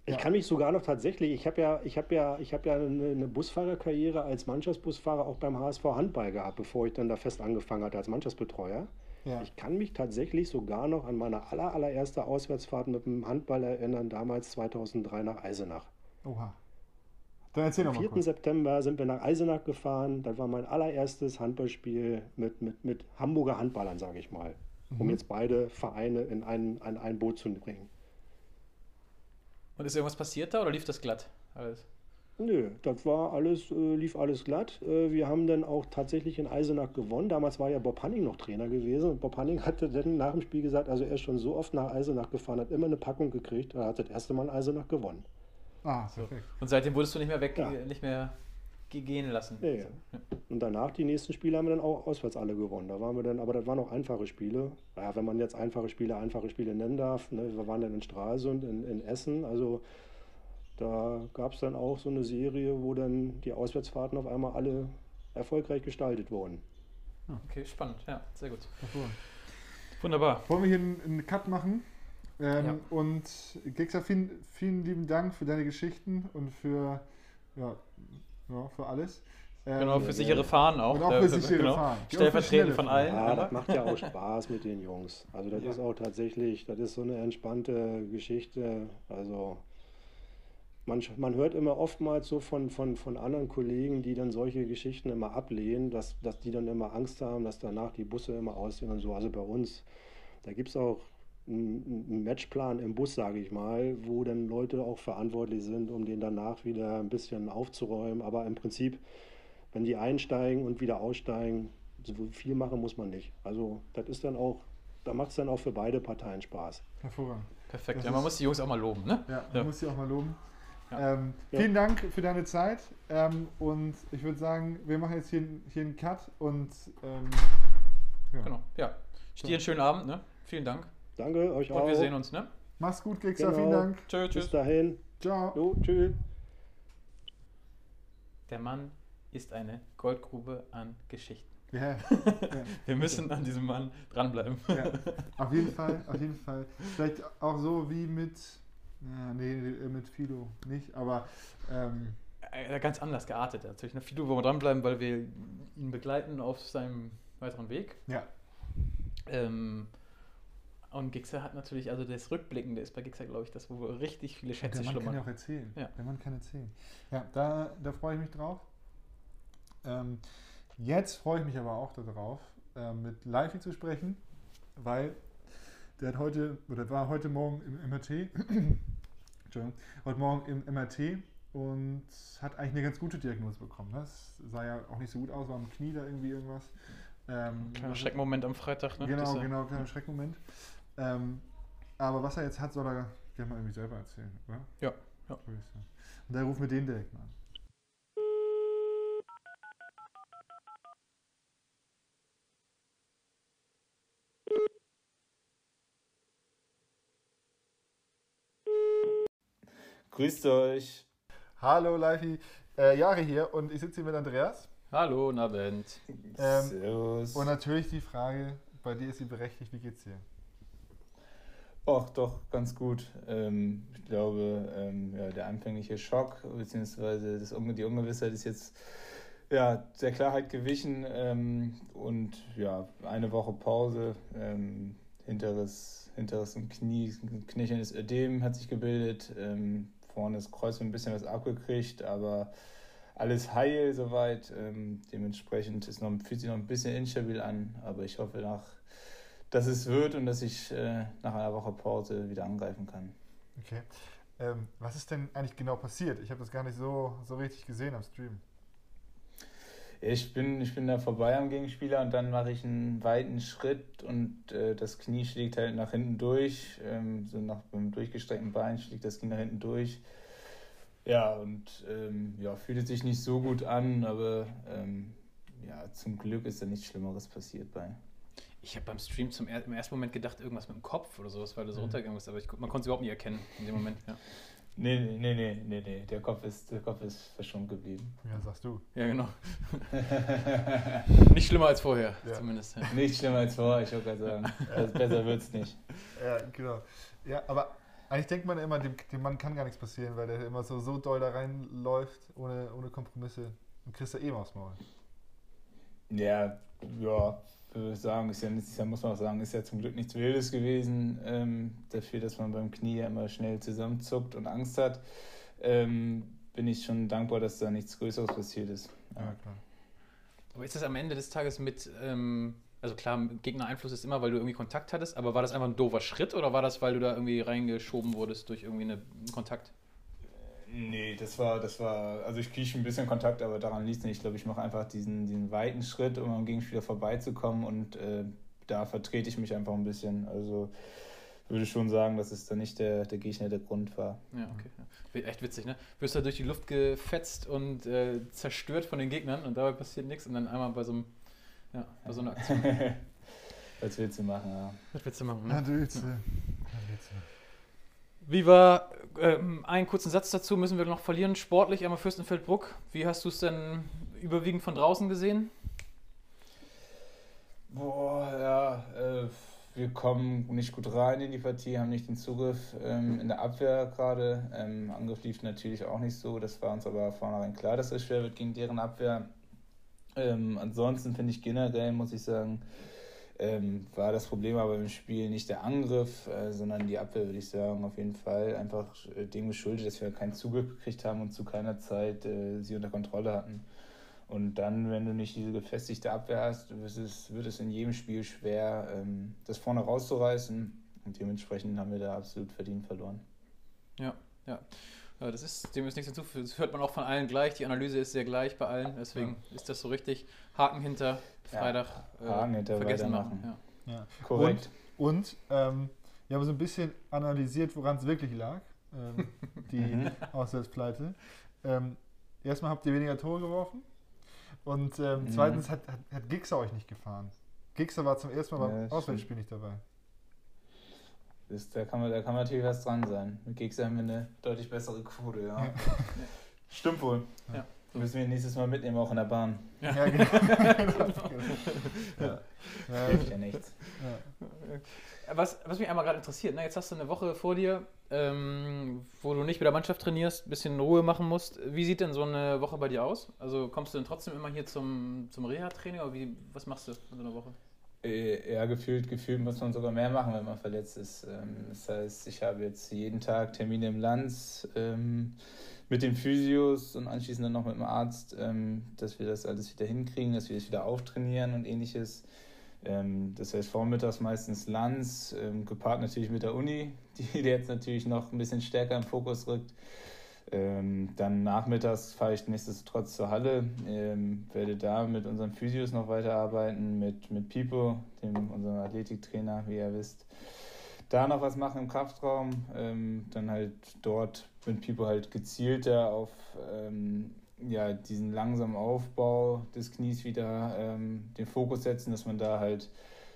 [SPEAKER 3] Ich
[SPEAKER 1] Ja.
[SPEAKER 3] kann mich sogar noch tatsächlich, ich habe ja, ich habe ja, ich habe ja eine, eine Busfahrerkarriere als Mannschaftsbusfahrer auch beim HSV Handball gehabt, bevor ich dann da fest angefangen hatte als Mannschaftsbetreuer.
[SPEAKER 1] Ja.
[SPEAKER 3] Ich kann mich tatsächlich sogar noch an meine aller, allererste Auswärtsfahrt mit dem Handball erinnern, damals 2003 nach Eisenach.
[SPEAKER 1] Oha. Dann erzähl
[SPEAKER 3] Am
[SPEAKER 1] noch mal
[SPEAKER 3] 4.
[SPEAKER 1] kurz.
[SPEAKER 3] September sind wir nach Eisenach gefahren. Das war mein allererstes Handballspiel mit, mit, mit Hamburger Handballern, sage ich mal. Um
[SPEAKER 1] Mhm.
[SPEAKER 3] jetzt beide Vereine in ein, in ein Boot zu bringen.
[SPEAKER 2] Und ist irgendwas passiert da oder lief das glatt? Alles?
[SPEAKER 3] Nö, das war alles, äh, lief alles glatt. Äh, wir haben dann auch tatsächlich in Eisenach gewonnen. Damals war ja Bob Hanning noch Trainer gewesen. Und Bob Hanning hatte dann nach dem Spiel gesagt, also er ist schon so oft nach Eisenach gefahren, hat immer eine Packung gekriegt. Er hat das erste Mal in Eisenach gewonnen.
[SPEAKER 1] Ah, perfekt.
[SPEAKER 2] Und seitdem wurdest du nicht mehr weg,
[SPEAKER 3] Ja.
[SPEAKER 2] nicht mehr gehen lassen.
[SPEAKER 3] Ja, ja. Und danach, die nächsten Spiele haben wir dann auch auswärts alle gewonnen. Da waren wir dann, aber das waren auch einfache Spiele. Ja, wenn man jetzt einfache Spiele, einfache Spiele nennen darf. Ne? Wir waren dann in Stralsund, in, in Essen. Also da gab es dann auch so eine Serie, wo dann die Auswärtsfahrten auf einmal alle erfolgreich gestaltet wurden.
[SPEAKER 2] Okay, spannend. Ja, sehr gut. Wunderbar.
[SPEAKER 1] Wollen wir hier einen, Cut machen? Ähm,
[SPEAKER 2] Ja.
[SPEAKER 1] Und Gexa, vielen, vielen lieben Dank für deine Geschichten und für, ja, ja, für alles. Ähm,
[SPEAKER 2] Genau, für
[SPEAKER 3] ja,
[SPEAKER 2] sichere. Fahren auch.
[SPEAKER 1] Und auch
[SPEAKER 2] Da-
[SPEAKER 1] für sichere
[SPEAKER 2] genau.
[SPEAKER 1] Fahren. Für
[SPEAKER 2] Stellvertretend von allen.
[SPEAKER 3] Ja, das macht ja auch Spaß mit den Jungs. Also das
[SPEAKER 1] Ja.
[SPEAKER 3] ist auch tatsächlich, das ist so eine entspannte Geschichte. Also man, man hört immer oftmals so von, von, von anderen Kollegen, die dann solche Geschichten immer ablehnen, dass, dass die dann immer Angst haben, dass danach die Busse immer aussehen und so. Also bei uns, da gibt es auch einen Matchplan im Bus, sage ich mal, wo dann Leute auch verantwortlich sind, um den danach wieder ein bisschen aufzuräumen. Aber im Prinzip, wenn die einsteigen und wieder aussteigen, so viel machen muss man nicht. Also das ist dann auch, da macht es dann auch für beide Parteien Spaß.
[SPEAKER 1] Hervorragend.
[SPEAKER 2] Perfekt.
[SPEAKER 1] Das
[SPEAKER 2] Ja, man muss die Jungs auch mal loben, ne?
[SPEAKER 1] Ja,
[SPEAKER 2] Ja.
[SPEAKER 1] man muss sie auch mal loben.
[SPEAKER 2] Ja.
[SPEAKER 1] Ähm,
[SPEAKER 3] Ja.
[SPEAKER 1] Vielen Dank für deine Zeit. Ähm, und ich würde sagen, wir machen jetzt hier, hier einen Cut und ähm, ja.
[SPEAKER 2] Genau. Ja. Dir einen schönen Abend, ne? Vielen Dank.
[SPEAKER 3] Danke, euch
[SPEAKER 2] Und
[SPEAKER 3] auch.
[SPEAKER 2] wir sehen uns, ne?
[SPEAKER 1] Mach's gut, Gexa.
[SPEAKER 3] Genau.
[SPEAKER 1] Vielen Dank.
[SPEAKER 2] Tschö,
[SPEAKER 3] Bis
[SPEAKER 2] tschüss.
[SPEAKER 3] dahin.
[SPEAKER 1] Ciao.
[SPEAKER 3] Jo, tschüss.
[SPEAKER 2] Der Mann ist eine Goldgrube an Geschichten.
[SPEAKER 1] Ja,
[SPEAKER 2] Wir müssen an diesem Mann dranbleiben.
[SPEAKER 1] ja, auf jeden Fall, auf jeden Fall. Vielleicht auch so wie mit, ja, nee, mit Fido nicht, aber ähm,
[SPEAKER 2] Äh, Ganz anders geartet natürlich. Ne? Fido wollen wir dranbleiben, weil wir ihn begleiten auf seinem weiteren Weg.
[SPEAKER 1] ja,
[SPEAKER 2] Ähm, und Gixer hat natürlich, also das Rückblickende ist bei Gixer, glaube ich, das, wo richtig viele Schätze
[SPEAKER 1] der Mann kann ja
[SPEAKER 2] schlummern.
[SPEAKER 1] auch erzählen.
[SPEAKER 2] Ja.
[SPEAKER 1] Der Mann kann erzählen. Ja, da, da freue ich mich drauf. Ähm, jetzt freue ich mich aber auch darauf, äh, mit Live zu sprechen, weil der hat heute, oder war heute Morgen im MRT, Entschuldigung, heute Morgen im MRT und hat eigentlich eine ganz gute Diagnose bekommen. Das sah ja auch nicht so gut aus, war am Knie da irgendwie irgendwas. Ähm,
[SPEAKER 2] Kleiner Schreckmoment am Freitag, ne?
[SPEAKER 1] Genau,
[SPEAKER 2] Dieser-
[SPEAKER 1] genau, kleiner Schreckmoment. Ähm, aber was er jetzt hat, soll er gerne mal irgendwie selber erzählen, oder?
[SPEAKER 2] Ja, ja.
[SPEAKER 1] Und da rufen wir den direkt mal an.
[SPEAKER 4] Grüßt euch.
[SPEAKER 1] Hallo, Leifi. Äh, Jari hier und ich sitze hier mit Andreas.
[SPEAKER 2] Hallo, Nabend.
[SPEAKER 1] Ähm,
[SPEAKER 4] Servus.
[SPEAKER 1] Und natürlich die Frage, bei dir ist sie berechtigt, wie geht's dir?
[SPEAKER 4] Ach, doch, ganz gut. Ähm, ich glaube, ähm, ja, der anfängliche Schock, beziehungsweise das, Unge- die Ungewissheit ist jetzt ja, der Klarheit gewichen. Ähm, und ja, eine Woche Pause, ähm, hinteres, hinteres und Knie, knöchernes Ödem hat sich gebildet. Ähm, vorne das Kreuz ein bisschen was abgekriegt, aber alles heil soweit. Ähm, dementsprechend ist noch, fühlt sich noch ein bisschen instabil an, aber ich hoffe nach dass es wird und dass ich äh, nach einer Woche Pause wieder angreifen kann.
[SPEAKER 1] Okay. Ähm, was ist denn eigentlich genau passiert? Ich habe das gar nicht so, so richtig gesehen am Stream.
[SPEAKER 4] Ich bin, ich bin da vorbei am Gegenspieler und dann mache ich einen weiten Schritt und äh, das Knie schlägt halt nach hinten durch. Ähm, so nach beim durchgestreckten Bein schlägt das Knie nach hinten durch. Ja, und ähm, ja, fühlt sich nicht so gut an, aber ähm, ja, zum Glück ist da nichts Schlimmeres passiert bei.
[SPEAKER 2] Ich habe beim Stream zum er im ersten Moment gedacht, irgendwas mit dem Kopf oder sowas, weil du so
[SPEAKER 1] Mhm.
[SPEAKER 2] runtergegangen bist, aber ich, man konnte es überhaupt nicht erkennen in dem Moment. Ja,
[SPEAKER 4] Nee, nee, nee, nee, nee, der Kopf ist, der Kopf ist verschont geblieben.
[SPEAKER 1] Ja, sagst du.
[SPEAKER 2] ja genau. nicht schlimmer als vorher,
[SPEAKER 1] Ja.
[SPEAKER 2] zumindest.
[SPEAKER 4] Nicht schlimmer als vorher, ich wollte gerade sagen. Also besser wird's nicht.
[SPEAKER 1] Ja, genau. Ja, aber eigentlich denkt man immer, dem, dem Mann kann gar nichts passieren, weil der immer so, so doll da reinläuft, ohne, ohne Kompromisse. Und kriegst du eh mal aufs Maul.
[SPEAKER 4] Ja, ja, würde ich sagen, ist ja, ja, muss man auch sagen, ist ja zum Glück nichts Wildes gewesen, ähm, dafür, dass man beim Knie ja immer schnell zusammenzuckt und Angst hat. Ähm, bin ich schon dankbar, dass da nichts Größeres passiert ist.
[SPEAKER 1] Ja, klar.
[SPEAKER 2] Aber ist das am Ende des Tages mit, ähm, also klar, Gegnereinfluss ist immer, weil du irgendwie Kontakt hattest, aber war das einfach ein doofer Schritt oder war das, weil du da irgendwie reingeschoben wurdest durch irgendwie eine, einen Kontakt?
[SPEAKER 4] Nee, das war, das war, also ich kriege ein bisschen Kontakt, aber daran liegt es nicht. Ich glaube, ich mache einfach diesen, diesen weiten Schritt, um am Gegenspieler vorbeizukommen und äh, da vertrete ich mich einfach ein bisschen. Also würde schon sagen, dass es dann nicht der, der Gegner der Grund war.
[SPEAKER 2] Ja, okay. Ja. Echt witzig, ne? Wirst da durch die Luft gefetzt und äh, zerstört von den Gegnern und dabei passiert nichts und dann einmal bei so einem, ja, bei so einer Aktion.
[SPEAKER 4] Was willst du machen, ja.
[SPEAKER 2] Was willst du machen, ne?
[SPEAKER 1] Ja, du willst, äh, ja,
[SPEAKER 2] Wie war, ähm, einen kurzen Satz dazu müssen wir noch verlieren. Sportlich einmal Fürstenfeldbruck. Wie hast du es denn überwiegend von draußen gesehen?
[SPEAKER 4] Boah, ja, äh, wir kommen nicht gut rein in die Partie, haben nicht den Zugriff ähm, in der Abwehr gerade. Ähm, Angriff lief natürlich auch nicht so. Das war uns aber vornherein klar, dass es schwer wird gegen deren Abwehr. Ähm, ansonsten finde ich generell, muss ich sagen, ähm, war das Problem aber im Spiel nicht der Angriff, äh, sondern die Abwehr, würde ich sagen, auf jeden Fall. Einfach äh, dem geschuldet, dass wir keinen Zugriff gekriegt haben und zu keiner Zeit äh, sie unter Kontrolle hatten. Und dann, wenn du nicht diese gefestigte Abwehr hast, wird es, wird es in jedem Spiel schwer, ähm, das vorne rauszureißen. Und dementsprechend haben wir da absolut verdient verloren.
[SPEAKER 2] Ja, ja. Ja das ist, dem ist nichts hinzufügen. Das hört man auch von allen gleich. Die Analyse ist sehr gleich bei allen. Deswegen ja. ist das so richtig. Haken hinter, Freitag.
[SPEAKER 4] Ja, Haken hinter, vergessen machen.
[SPEAKER 1] Ja. ja. Korrekt. Und, und ähm, wir haben so ein bisschen analysiert, woran es wirklich lag, ähm, die mhm. Auswärtspleite. Ähm, erstmal habt ihr weniger Tore geworfen. Und ähm, mhm. zweitens hat, hat, hat Gixer euch nicht gefahren. Gixer war zum ersten Mal beim ja, Auswärtsspiel nicht dabei.
[SPEAKER 4] Ist, da, kann man, da kann man natürlich was dran sein. Mit Gixer haben wir eine deutlich bessere Quote, ja. ja. Stimmt wohl. Ja. Müssen wir nächstes Mal mitnehmen, auch in der Bahn. Ja, ja genau.
[SPEAKER 2] ja. ja. Hilft ja nichts. Ja. Was, was mich einmal gerade interessiert, ne? jetzt hast du eine Woche vor dir, ähm, wo du nicht mit der Mannschaft trainierst, ein bisschen Ruhe machen musst. Wie sieht denn so eine Woche bei dir aus? Also kommst du denn trotzdem immer hier zum, zum Reha-Training oder wie, was machst du in so einer Woche?
[SPEAKER 4] Äh, ja, gefühlt, gefühlt muss man sogar mehr machen, wenn man verletzt ist. Ähm, das heißt, ich habe jetzt jeden Tag Termine im Lanz ähm, mit den Physios und anschließend dann noch mit dem Arzt, ähm, dass wir das alles wieder hinkriegen, dass wir das wieder auftrainieren und ähnliches. Das heißt vormittags meistens Lanz, gepaart natürlich mit der Uni, die jetzt natürlich noch ein bisschen stärker im Fokus rückt. Ähm, dann nachmittags fahre ich nichtsdestotrotz zur Halle, ähm, werde da mit unseren Physios noch weiterarbeiten, mit, mit Pipo, dem, unserem Athletiktrainer, wie ihr wisst. Da noch was machen im Kraftraum, ähm, dann halt dort mit Pipo halt gezielter auf ähm, ja, diesen langsamen Aufbau des Knies wieder ähm, den Fokus setzen, dass man da halt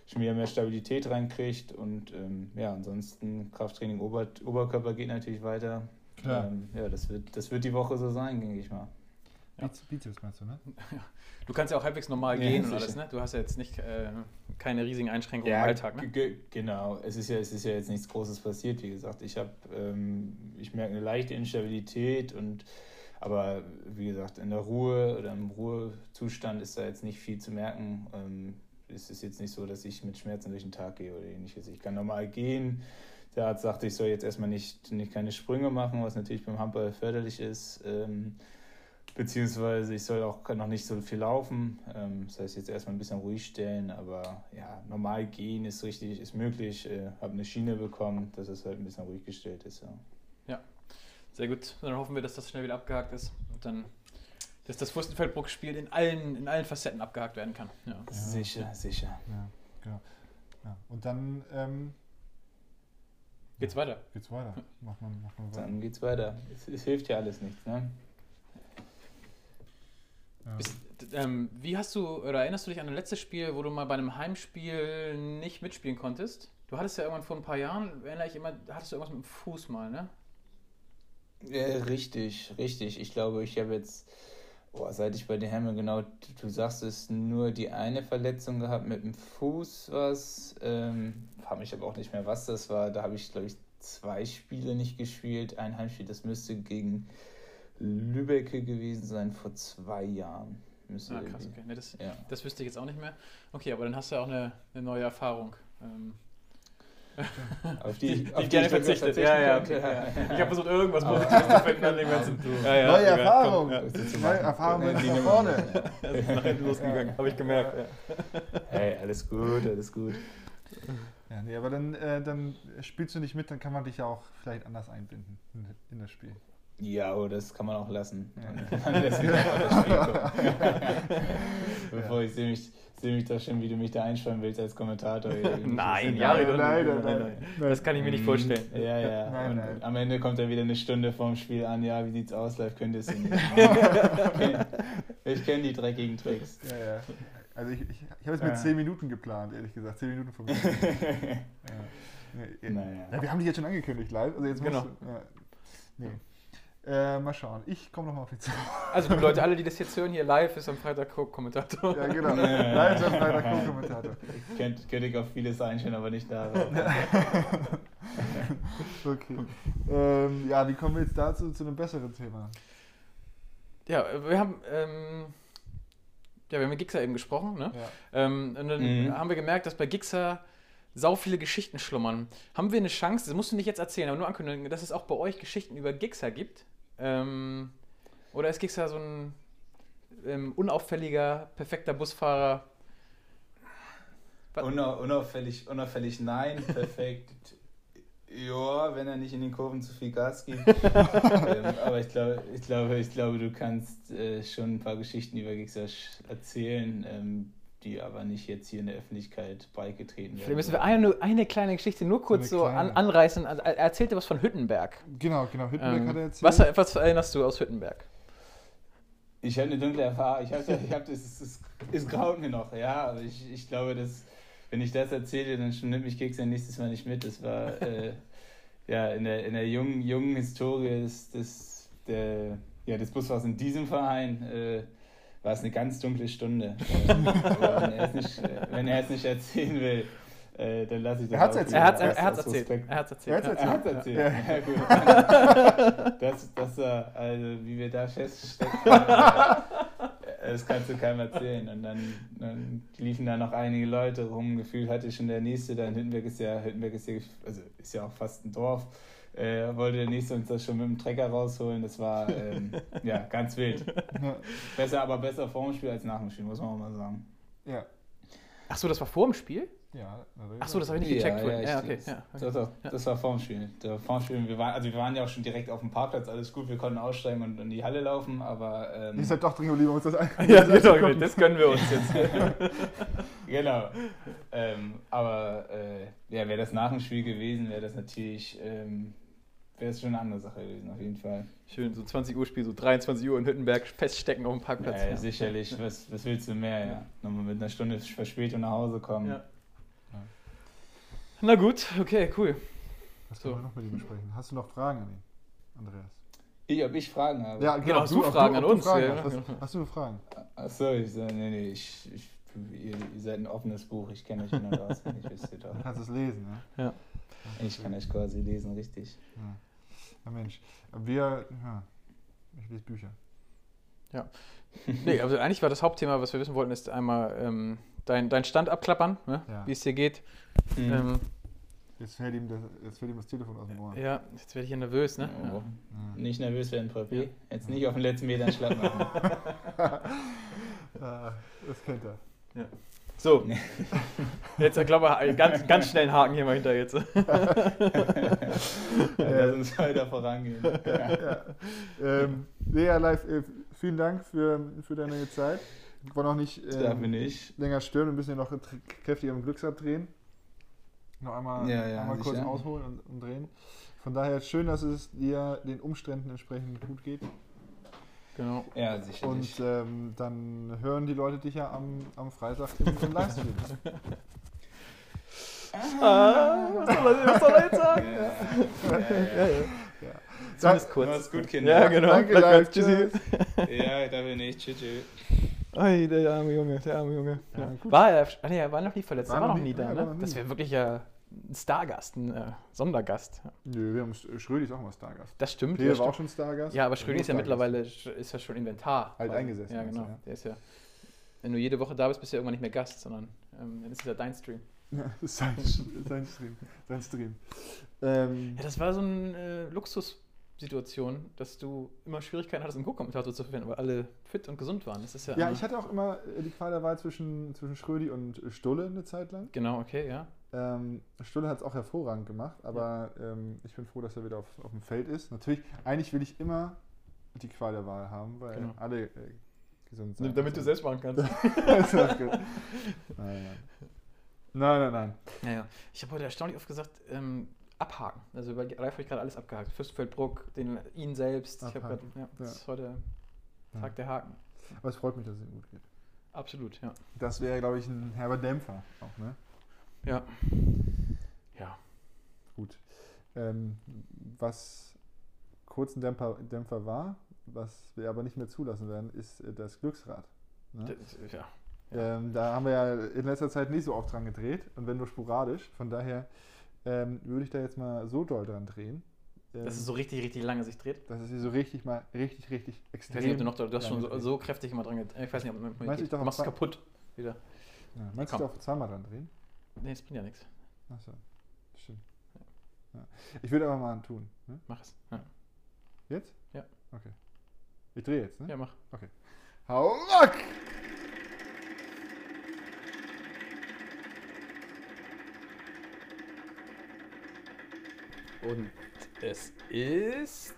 [SPEAKER 4] schon wieder mehr Stabilität reinkriegt und ähm, ja, ansonsten Krafttraining Ober Oberkörper geht natürlich weiter. Ähm, ja, das wird, das wird die Woche so sein, denke ich mal.
[SPEAKER 1] Ja. Bizeps meinst du, ne?
[SPEAKER 2] Du kannst ja auch halbwegs normal ja, gehen und alles, ne? Du hast ja jetzt nicht äh, keine riesigen Einschränkungen ja, im Alltag, ne?
[SPEAKER 4] Genau, es ist, ja, es ist ja jetzt nichts Großes passiert, wie gesagt. Ich habe, ähm, ich merke eine leichte Instabilität und aber wie gesagt, in der Ruhe oder im Ruhezustand ist da jetzt nicht viel zu merken. Ähm, es ist jetzt nicht so, dass ich mit Schmerzen durch den Tag gehe oder ähnliches. Ich kann normal gehen. Der Arzt sagte, ich soll jetzt erstmal nicht, nicht keine Sprünge machen, was natürlich beim Handball förderlich ist. Ähm, beziehungsweise ich soll auch noch nicht so viel laufen. Ähm, das heißt, jetzt erstmal ein bisschen ruhig stellen, aber ja, normal gehen ist richtig, ist möglich. Äh, habe eine Schiene bekommen, dass es halt ein bisschen ruhig gestellt ist. Ja.
[SPEAKER 2] ja. Sehr gut. Dann hoffen wir, dass das schnell wieder abgehakt ist und dann, dass das Fürstenfeldbruck-Spiel in allen, in allen Facetten abgehakt werden kann. Ja.
[SPEAKER 4] ja sicher, sicher.
[SPEAKER 1] Ja, genau. Ja. Und dann ähm,
[SPEAKER 2] geht's weiter.
[SPEAKER 1] Geht's weiter. Macht man, macht man
[SPEAKER 4] weiter. Dann geht's weiter. Es, es hilft ja alles nichts, ne?
[SPEAKER 2] Ja. Bist, ähm, wie hast du, oder erinnerst du dich an das letzte Spiel, wo du mal bei einem Heimspiel nicht mitspielen konntest? Du hattest ja irgendwann vor ein paar Jahren, erinnere ich immer, hattest du irgendwas mit dem Fuß mal, ne?
[SPEAKER 4] Ja, richtig, richtig. Ich glaube, ich habe jetzt, oh, seit ich bei den Hämmer genau, du sagst es, nur die eine Verletzung gehabt mit dem Fuß, was, ähm, habe mich aber auch nicht mehr, was das war. Da habe ich, glaube ich, zwei Spiele nicht gespielt. Ein Heimspiel, das müsste gegen Lübecke gewesen sein vor zwei Jahren.
[SPEAKER 2] Müsste ah, krass, okay. Nee, das, ja. das wüsste ich jetzt auch nicht mehr. Okay, aber dann hast du ja auch eine, eine neue Erfahrung. Ähm,
[SPEAKER 4] auf die,
[SPEAKER 2] die, auf die gerne verzichtet. Ja, ja, okay. ja. Ich habe versucht, irgendwas Positives zu finden an dem ganzen.
[SPEAKER 1] Ja, ja, neue Erfahrung. Ja. Neue Erfahrung mit nach vorne.
[SPEAKER 2] Das ist nach hinten losgegangen, habe ich gemerkt.
[SPEAKER 4] Hey, alles gut, alles gut.
[SPEAKER 1] Ja, nee, aber dann, äh, dann spielst du nicht mit, dann kann man dich ja auch vielleicht anders einbinden in, in das Spiel.
[SPEAKER 4] Ja, oh, das kann man auch lassen. Ja. Dann lässt mich einfach das Spiel gucken. Bevor ich sehe mich, sehe mich da schon, wie du mich da einspannen willst als Kommentator.
[SPEAKER 2] nein,
[SPEAKER 1] ja, nein, nein, nein.
[SPEAKER 2] Das kann ich mir nicht vorstellen.
[SPEAKER 4] Ja, ja.
[SPEAKER 1] Nein, nein.
[SPEAKER 4] am Ende kommt dann wieder eine Stunde vorm Spiel an. Ja, wie sieht's aus? Live könntest du nicht. ich kenne die dreckigen Tricks.
[SPEAKER 1] Ja, ja. Also ich, ich, ich habe es mit
[SPEAKER 4] Ja.
[SPEAKER 1] 10 Minuten geplant, ehrlich gesagt. 10 Minuten vom Spiel. ja.
[SPEAKER 4] Naja.
[SPEAKER 1] Ja, wir haben die jetzt schon angekündigt live. Also jetzt
[SPEAKER 2] Genau.
[SPEAKER 1] du, ja. Nee. Äh, mal schauen. Ich komme nochmal auf die Zeit.
[SPEAKER 2] Also Leute, alle, die das jetzt hören, hier live ist am Freitag Kommentator.
[SPEAKER 1] Ja, genau. Live ist am Freitag Co-Kommentator.
[SPEAKER 4] Könnt, könnte ich auf vieles einstellen, aber nicht darauf.
[SPEAKER 1] Okay. Ähm, ja, wie kommen wir jetzt dazu zu einem besseren Thema?
[SPEAKER 2] Ja, wir haben, ähm, ja, wir haben mit Gixer eben gesprochen, ne?
[SPEAKER 1] Ja.
[SPEAKER 2] Ähm, und dann
[SPEAKER 4] Mhm.
[SPEAKER 2] haben wir gemerkt, dass bei Gixer sau viele Geschichten schlummern. Haben wir eine Chance, das musst du nicht jetzt erzählen, aber nur ankündigen, dass es auch bei euch Geschichten über Gixer gibt? Ähm, oder ist Gixer so ein ähm, unauffälliger, perfekter Busfahrer?
[SPEAKER 4] Unau unauffällig, unauffällig nein, perfekt. Ja, wenn er nicht in den Kurven zu viel Gas gibt. ähm, aber ich glaube, ich glaube, ich glaube, du kannst äh, schon ein paar Geschichten über Gixer erzählen, ähm, die aber nicht jetzt hier in der Öffentlichkeit
[SPEAKER 2] Vielleicht
[SPEAKER 4] werden.
[SPEAKER 2] müssen wir eine, eine kleine Geschichte nur kurz so an, anreißen. Also, Er erzählte was von Hüttenberg.
[SPEAKER 1] Genau, genau. Hüttenberg
[SPEAKER 2] Ähm,
[SPEAKER 1] hat er erzählt.
[SPEAKER 2] was, was erinnerst du aus Hüttenberg?
[SPEAKER 4] Ich habe eine dunkle Erfahrung. Ich habe, ich hab, das, es, es, es graut mir noch, ja. Aber ich, ich glaube, dass, wenn ich das erzähle, dann nimmt mich Keks nächstes Mal nicht mit. Das war äh, ja in der, in der jungen, jungen Historie des, des, der, ja, des Busfahrers in diesem Verein. Äh, war es eine ganz dunkle Stunde. Aber wenn, er es nicht, äh, wenn er es nicht erzählen will, äh, dann lasse ich das
[SPEAKER 1] Er hat's
[SPEAKER 4] auch
[SPEAKER 1] erzählt.
[SPEAKER 2] Er hat es er erzählt.
[SPEAKER 4] Respekt.
[SPEAKER 2] Er hat's erzählt.
[SPEAKER 1] Er.
[SPEAKER 4] Er hat erzählt.
[SPEAKER 1] Ja.
[SPEAKER 4] Ja, gut. Das, das war, also wie wir da feststecken, das kannst du keinem erzählen. Und dann, dann liefen da noch einige Leute rum. Gefühlt hatte schon der nächste, dann Hüttenberg ist ja, Hüttenberg ist ja, also ist ja auch fast ein Dorf. Äh, wollte der nächste uns das schon mit dem Trecker rausholen. Das war ähm, ja ganz wild.
[SPEAKER 1] Ja.
[SPEAKER 4] Besser, aber besser vor dem Spiel als nach dem Spiel, muss man auch mal sagen.
[SPEAKER 1] Ja.
[SPEAKER 2] Ach so, das war vor dem Spiel?
[SPEAKER 1] Ja,
[SPEAKER 2] Ach so, das habe ich nicht gecheckt. vorhin. Ja, okay.
[SPEAKER 4] ich-
[SPEAKER 2] Ja,
[SPEAKER 4] Doch, doch, das war vorm Spiel. Der vorm Spiel, wir waren, also wir waren ja auch schon direkt auf dem Parkplatz, alles gut, wir konnten aussteigen und in die Halle laufen, aber ähm,
[SPEAKER 1] Ihr seid doch drin geblieben, um uns das an.
[SPEAKER 2] ja
[SPEAKER 1] das
[SPEAKER 2] genau, das können wir uns jetzt.
[SPEAKER 4] genau. Ähm, aber äh, ja, wäre das nach dem Spiel gewesen, wäre das natürlich, ähm, wäre es schon eine andere Sache gewesen, auf jeden Fall.
[SPEAKER 2] Schön, so 20 Uhr Spiel, so 23 Uhr in Hüttenberg feststecken auf dem Parkplatz.
[SPEAKER 4] Ja, sicherlich, was, was willst du mehr, ja? Nochmal mit einer Stunde Verspätung nach Hause kommen.
[SPEAKER 2] Ja. Na gut, okay, cool.
[SPEAKER 1] Was
[SPEAKER 2] So.
[SPEAKER 1] können wir noch mit ihm besprechen? Hast du noch Fragen an ihn, Andreas?
[SPEAKER 4] Ich, ob ich Fragen habe?
[SPEAKER 1] Ja,
[SPEAKER 2] Genau, hast du
[SPEAKER 1] ob
[SPEAKER 2] Fragen
[SPEAKER 1] ob
[SPEAKER 2] an
[SPEAKER 1] du
[SPEAKER 2] uns?
[SPEAKER 1] Fragen
[SPEAKER 2] Ja,
[SPEAKER 1] hast.
[SPEAKER 2] ja.
[SPEAKER 1] Hast, hast du Fragen?
[SPEAKER 4] Achso, ich so, nee, nee, ich, ich, ihr, ihr seid ein offenes Buch, ich kenne euch in- und auswendig, wisst ihr doch.
[SPEAKER 1] Du kannst es lesen, ne?
[SPEAKER 4] Ich kann euch quasi lesen, richtig.
[SPEAKER 1] Ja, ja Mensch. Wir, ja, ich lese Bücher.
[SPEAKER 2] Nee, also eigentlich war das Hauptthema, was wir wissen wollten, ist einmal ähm, dein, dein Stand abklappern, ne?
[SPEAKER 1] Ja.
[SPEAKER 2] wie es dir geht.
[SPEAKER 4] Mhm.
[SPEAKER 2] Ähm,
[SPEAKER 1] Jetzt fällt ihm das, jetzt fällt ihm das Telefon aus dem Ohr.
[SPEAKER 2] ja, jetzt werde ich hier nervös, ne?
[SPEAKER 4] Oh.
[SPEAKER 2] Ja.
[SPEAKER 1] Ja.
[SPEAKER 4] Nicht nervös werden, Papi. Jetzt nicht auf den letzten Metern schlapp machen.
[SPEAKER 1] Das kennt er.
[SPEAKER 2] So, jetzt ich glaube ich ganz, ganz schnell einen Haken hier mal hinter jetzt.
[SPEAKER 4] Lass uns weiter vorangehen.
[SPEAKER 1] ja. Ähm, ja, live, äh, vielen Dank für, für deine Zeit. Ich wollte noch nicht ähm,
[SPEAKER 4] nicht.
[SPEAKER 1] länger stören, wir müssen ja noch kräftig am Glücksrad drehen. Noch einmal,
[SPEAKER 4] Ja, ja,
[SPEAKER 1] einmal kurz ausholen und, und drehen. Von daher schön, dass es dir den Umständen entsprechend gut geht.
[SPEAKER 2] Genau.
[SPEAKER 4] Ja, sicherlich.
[SPEAKER 1] Und ähm, dann hören die Leute dich ja am, am Freitag im, im Livestream.
[SPEAKER 2] Ah, was, soll er, was soll er jetzt sagen?
[SPEAKER 4] ja, ja, ja.
[SPEAKER 2] Zumindest
[SPEAKER 4] Mach's
[SPEAKER 2] kurz.
[SPEAKER 4] gut, Kinder.
[SPEAKER 2] Ja, genau.
[SPEAKER 1] Danke,
[SPEAKER 2] Bleib tschüssi.
[SPEAKER 4] Ja, dafür nicht. Tschüss. tschüss.
[SPEAKER 2] Ei, der arme Junge, der arme Junge.
[SPEAKER 1] Ja,
[SPEAKER 2] Ja. War er, ah, nee, er war noch nie verletzt,
[SPEAKER 1] War
[SPEAKER 2] er war
[SPEAKER 1] noch nie-
[SPEAKER 2] nie da,
[SPEAKER 1] ja,
[SPEAKER 2] ne?
[SPEAKER 1] nie.
[SPEAKER 2] Das wäre wirklich ja ein Stargast, ein äh, Sondergast.
[SPEAKER 1] Nö, wir haben Sch- Schrödi ist auch mal Stargast.
[SPEAKER 2] Das stimmt.
[SPEAKER 1] Peter
[SPEAKER 2] das
[SPEAKER 1] war auch schon Stargast.
[SPEAKER 2] Ja, aber Schrödi ist ja
[SPEAKER 1] Stargast.
[SPEAKER 2] mittlerweile ist ja schon Inventar.
[SPEAKER 1] Alt eingesessen,
[SPEAKER 2] Ja, genau.
[SPEAKER 1] ja.
[SPEAKER 2] Der ist ja, wenn du jede Woche da bist, bist du ja irgendwann nicht mehr Gast, sondern ähm, dann ist es ja dein Stream.
[SPEAKER 1] Ja, das ist sein, sein Stream. Sein Stream. Ähm,
[SPEAKER 2] Ja, das war so eine äh, Luxussituation, dass du immer Schwierigkeiten hattest, einen Co-Kommentator zu finden, weil alle fit und gesund waren. Das ist ja,
[SPEAKER 1] ja, ich hatte auch immer äh, die Qual der Wahl zwischen, zwischen Schrödi und Stulle eine Zeit lang.
[SPEAKER 2] Genau, okay, ja.
[SPEAKER 1] Ähm, Stulle hat es auch hervorragend gemacht, aber ähm, ich bin froh, dass er wieder auf, auf dem Feld ist. Natürlich, eigentlich will ich immer die Qual der Wahl haben, weil
[SPEAKER 2] Genau.
[SPEAKER 1] alle äh, gesund sein.
[SPEAKER 2] Damit du selbst machen kannst.
[SPEAKER 1] Nein, nein. Nein, nein, nein.
[SPEAKER 2] Naja, ich habe heute erstaunlich oft gesagt, ähm, abhaken. Also bei Ralf habe ich gerade alles abgehakt. Fürstenfeldbruck, den, ihn selbst. Ich habe gerade,
[SPEAKER 1] Abhaken.
[SPEAKER 2] ja, das
[SPEAKER 1] Ja.
[SPEAKER 2] ist heute
[SPEAKER 1] Ja.
[SPEAKER 2] Tag der Haken.
[SPEAKER 1] Aber es freut mich, dass es ihm gut geht.
[SPEAKER 2] Absolut, ja.
[SPEAKER 1] Das wäre, glaube ich, ein herber Dämpfer auch, ne?
[SPEAKER 2] Ja. Ja.
[SPEAKER 1] Gut. Ähm, was kurz ein Dämpfer, Dämpfer war, was wir aber nicht mehr zulassen werden, ist äh, das Glücksrad. Ne?
[SPEAKER 2] Das, ja.
[SPEAKER 1] Ähm, da haben wir ja in letzter Zeit nicht so oft dran gedreht und wenn nur sporadisch. Von daher ähm, würde ich da jetzt mal so doll dran drehen. Ähm,
[SPEAKER 2] Dass es so richtig, richtig lange sich dreht.
[SPEAKER 1] dass es hier so richtig mal richtig, richtig
[SPEAKER 2] Ich
[SPEAKER 1] extrem.
[SPEAKER 2] weiß nicht, ob du noch, du hast schon so, so kräftig immer dran gedreht. Ich weiß nicht, ob man
[SPEAKER 1] Meinst du, ich darf
[SPEAKER 2] du machst es
[SPEAKER 1] auf-
[SPEAKER 2] kaputt wieder.
[SPEAKER 1] Ja, meinst du,
[SPEAKER 2] Komm.
[SPEAKER 1] ich darf zweimal dran drehen?
[SPEAKER 2] Nee, das bringt ja nichts.
[SPEAKER 1] Achso, stimmt. Ja. Ich würde aber mal tun. Ne?
[SPEAKER 2] Mach es. Ja,
[SPEAKER 1] Jetzt?
[SPEAKER 2] Ja.
[SPEAKER 1] Okay. Ich drehe jetzt, ne?
[SPEAKER 2] ja mach.
[SPEAKER 1] Hau ruck!
[SPEAKER 2] Und es ist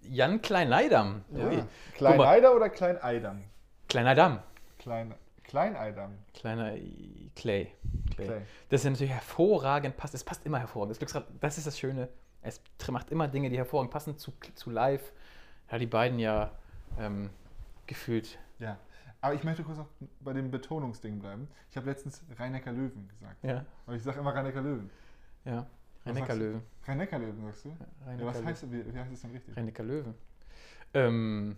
[SPEAKER 2] Jan Klein-Eidam. Ui.
[SPEAKER 1] Ja. Klein-Eider oder Klein-Eidam?
[SPEAKER 2] Klein-Eidam.
[SPEAKER 1] Klein, Klein-Eidam.
[SPEAKER 2] Kleiner I- Clay. Clay.
[SPEAKER 1] Clay.
[SPEAKER 2] Das ist natürlich hervorragend passt. Es passt immer hervorragend. Das Glücksrad, das ist das Schöne. Es macht immer Dinge, die hervorragend passen zu, zu live. Ja, die beiden ja ähm, gefühlt.
[SPEAKER 1] Ja. Aber ich möchte kurz noch bei dem Betonungsding bleiben. Ich habe letztens Rhein-Neckar Löwen gesagt.
[SPEAKER 2] Ja,
[SPEAKER 1] Und ich sage immer Rhein-Neckar Löwen.
[SPEAKER 2] ja.
[SPEAKER 1] Du?
[SPEAKER 2] Löwen.
[SPEAKER 1] Rhein-Neckar Löwen, sagst du? Ja,
[SPEAKER 2] Rhein-Neckar
[SPEAKER 1] was heißt, wie, wie heißt es denn richtig?
[SPEAKER 2] Rhein-Neckar Löwen. Ähm,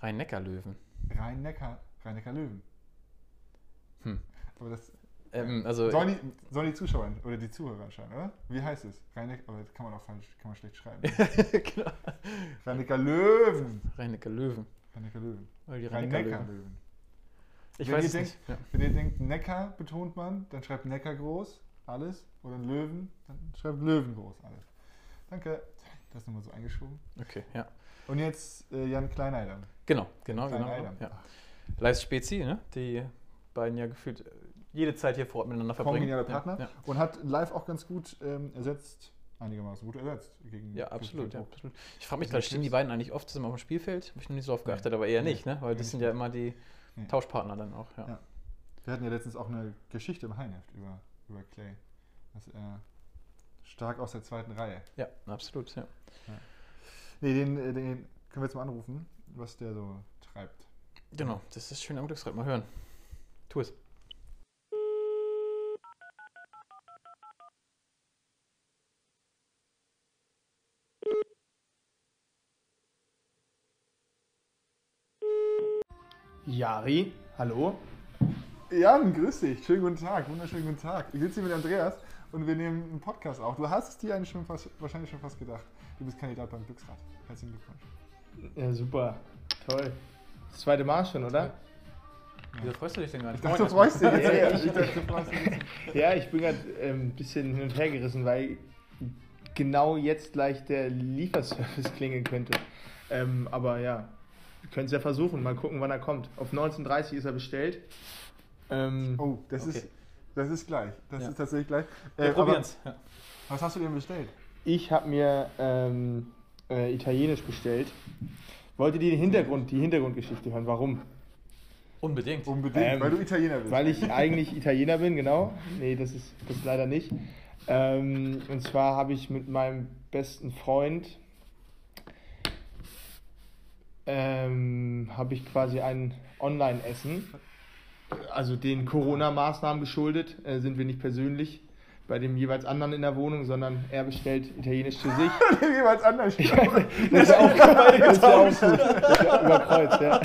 [SPEAKER 2] Rhein-Neckar Löwen.
[SPEAKER 1] Rhein-Neckar, Rhein-Neckar Löwen.
[SPEAKER 2] Hm.
[SPEAKER 1] Aber das
[SPEAKER 2] Ähm, also,
[SPEAKER 1] sollen, die, sollen die Zuschauer oder die Zuhörer entscheiden, oder? Wie heißt es? Rhein-Neckar, aber das kann man auch falsch, kann man schlecht schreiben.
[SPEAKER 2] genau.
[SPEAKER 1] Rhein-Neckar Löwen.
[SPEAKER 2] Rhein-Neckar Löwen.
[SPEAKER 1] Rhein-Neckar Löwen.
[SPEAKER 2] Rhein-Neckar Löwen.
[SPEAKER 1] Löwen.
[SPEAKER 2] Ich
[SPEAKER 1] Wenn
[SPEAKER 2] weiß es
[SPEAKER 1] denkt-
[SPEAKER 2] nicht. Ja.
[SPEAKER 1] Wenn ihr denkt, Neckar betont man, dann schreibt Neckar groß, alles. Oder Löwen, dann schreibt Löwen groß, alles. Danke. Das nochmal so eingeschoben.
[SPEAKER 2] Okay, ja.
[SPEAKER 1] Und jetzt äh, Jan Kleineider.
[SPEAKER 2] Genau, genau, genau.
[SPEAKER 1] Klein-Eidam.
[SPEAKER 2] Ja. Leis Spezi, ne? die beiden ja gefühlt äh, jede Zeit hier vor Ort miteinander verbringen.
[SPEAKER 1] Kongenialer Partner.
[SPEAKER 2] Ja,
[SPEAKER 1] Und hat live auch ganz gut ähm, ersetzt, einigermaßen gut ersetzt. Gegen
[SPEAKER 2] ja, ja absolut, ja, absolut. Ich frage mich
[SPEAKER 1] Also
[SPEAKER 2] gerade, stehen die beiden eigentlich oft zusammen auf dem Spielfeld? Habe ich noch nicht so oft geachtet, aber eher nicht, ne? weil das sind ja immer die. Tauschpartner dann auch. Ja.
[SPEAKER 1] Ja. Wir hatten ja letztens auch eine Geschichte im Heinheft über, über Clay. Dass er stark aus der zweiten Reihe.
[SPEAKER 2] ja, absolut. Ja.
[SPEAKER 1] Nee, den, äh, den können wir jetzt mal anrufen, was der so treibt.
[SPEAKER 2] Genau, das ist schön am Glücksrad. Mal hören. Tu es.
[SPEAKER 5] Jari, hallo?
[SPEAKER 1] Jan, grüß dich. Schönen guten Tag, wunderschönen guten Tag. Ich sitze hier mit Andreas und wir nehmen einen Podcast auf. Du hast es dir eigentlich schon fast, wahrscheinlich schon fast gedacht. Du bist Kandidat beim Glücksrad. Herzlichen Glückwunsch.
[SPEAKER 5] Ja, super. Toll. Das zweite Mal schon, oder?
[SPEAKER 2] Wieso freust du dich denn gar
[SPEAKER 1] Ich
[SPEAKER 2] nicht?
[SPEAKER 1] dachte, du freust dich jetzt
[SPEAKER 5] Ja, ich-
[SPEAKER 1] Ich dachte, du freust dich jetzt.
[SPEAKER 5] Ja, ich bin gerade ähm, ein bisschen hin und her gerissen, weil genau jetzt gleich der Lieferservice klingeln könnte. Ähm, aber ja, wir können es ja versuchen. Mal gucken, wann er kommt. Auf 19.30 ist er bestellt. Ähm,
[SPEAKER 1] Oh, das,
[SPEAKER 2] Okay.
[SPEAKER 1] ist, das ist gleich. Das
[SPEAKER 2] Ja.
[SPEAKER 1] ist tatsächlich gleich.
[SPEAKER 2] Wir
[SPEAKER 1] Äh, aber
[SPEAKER 2] probieren's. Ja.
[SPEAKER 1] was hast du denn bestellt?
[SPEAKER 5] Ich habe mir ähm, äh, Italienisch bestellt. Wollt ihr die Hintergrund, die Hintergrundgeschichte hören? Warum?
[SPEAKER 2] Unbedingt.
[SPEAKER 1] Unbedingt,
[SPEAKER 5] Ähm,
[SPEAKER 1] weil du Italiener bist.
[SPEAKER 5] Weil ich eigentlich Italiener bin, genau. Nee, das ist das ist leider nicht. Ähm, und zwar habe ich mit meinem besten Freund ähm, habe ich quasi ein Online-Essen. Also den Corona-Maßnahmen geschuldet, äh, sind wir nicht persönlich bei dem jeweils anderen in der Wohnung, sondern er bestellt Italienisch zu sich.
[SPEAKER 1] jeweils anders.
[SPEAKER 5] Das ist auch, das ist auch gut. Über Kreuz, ja.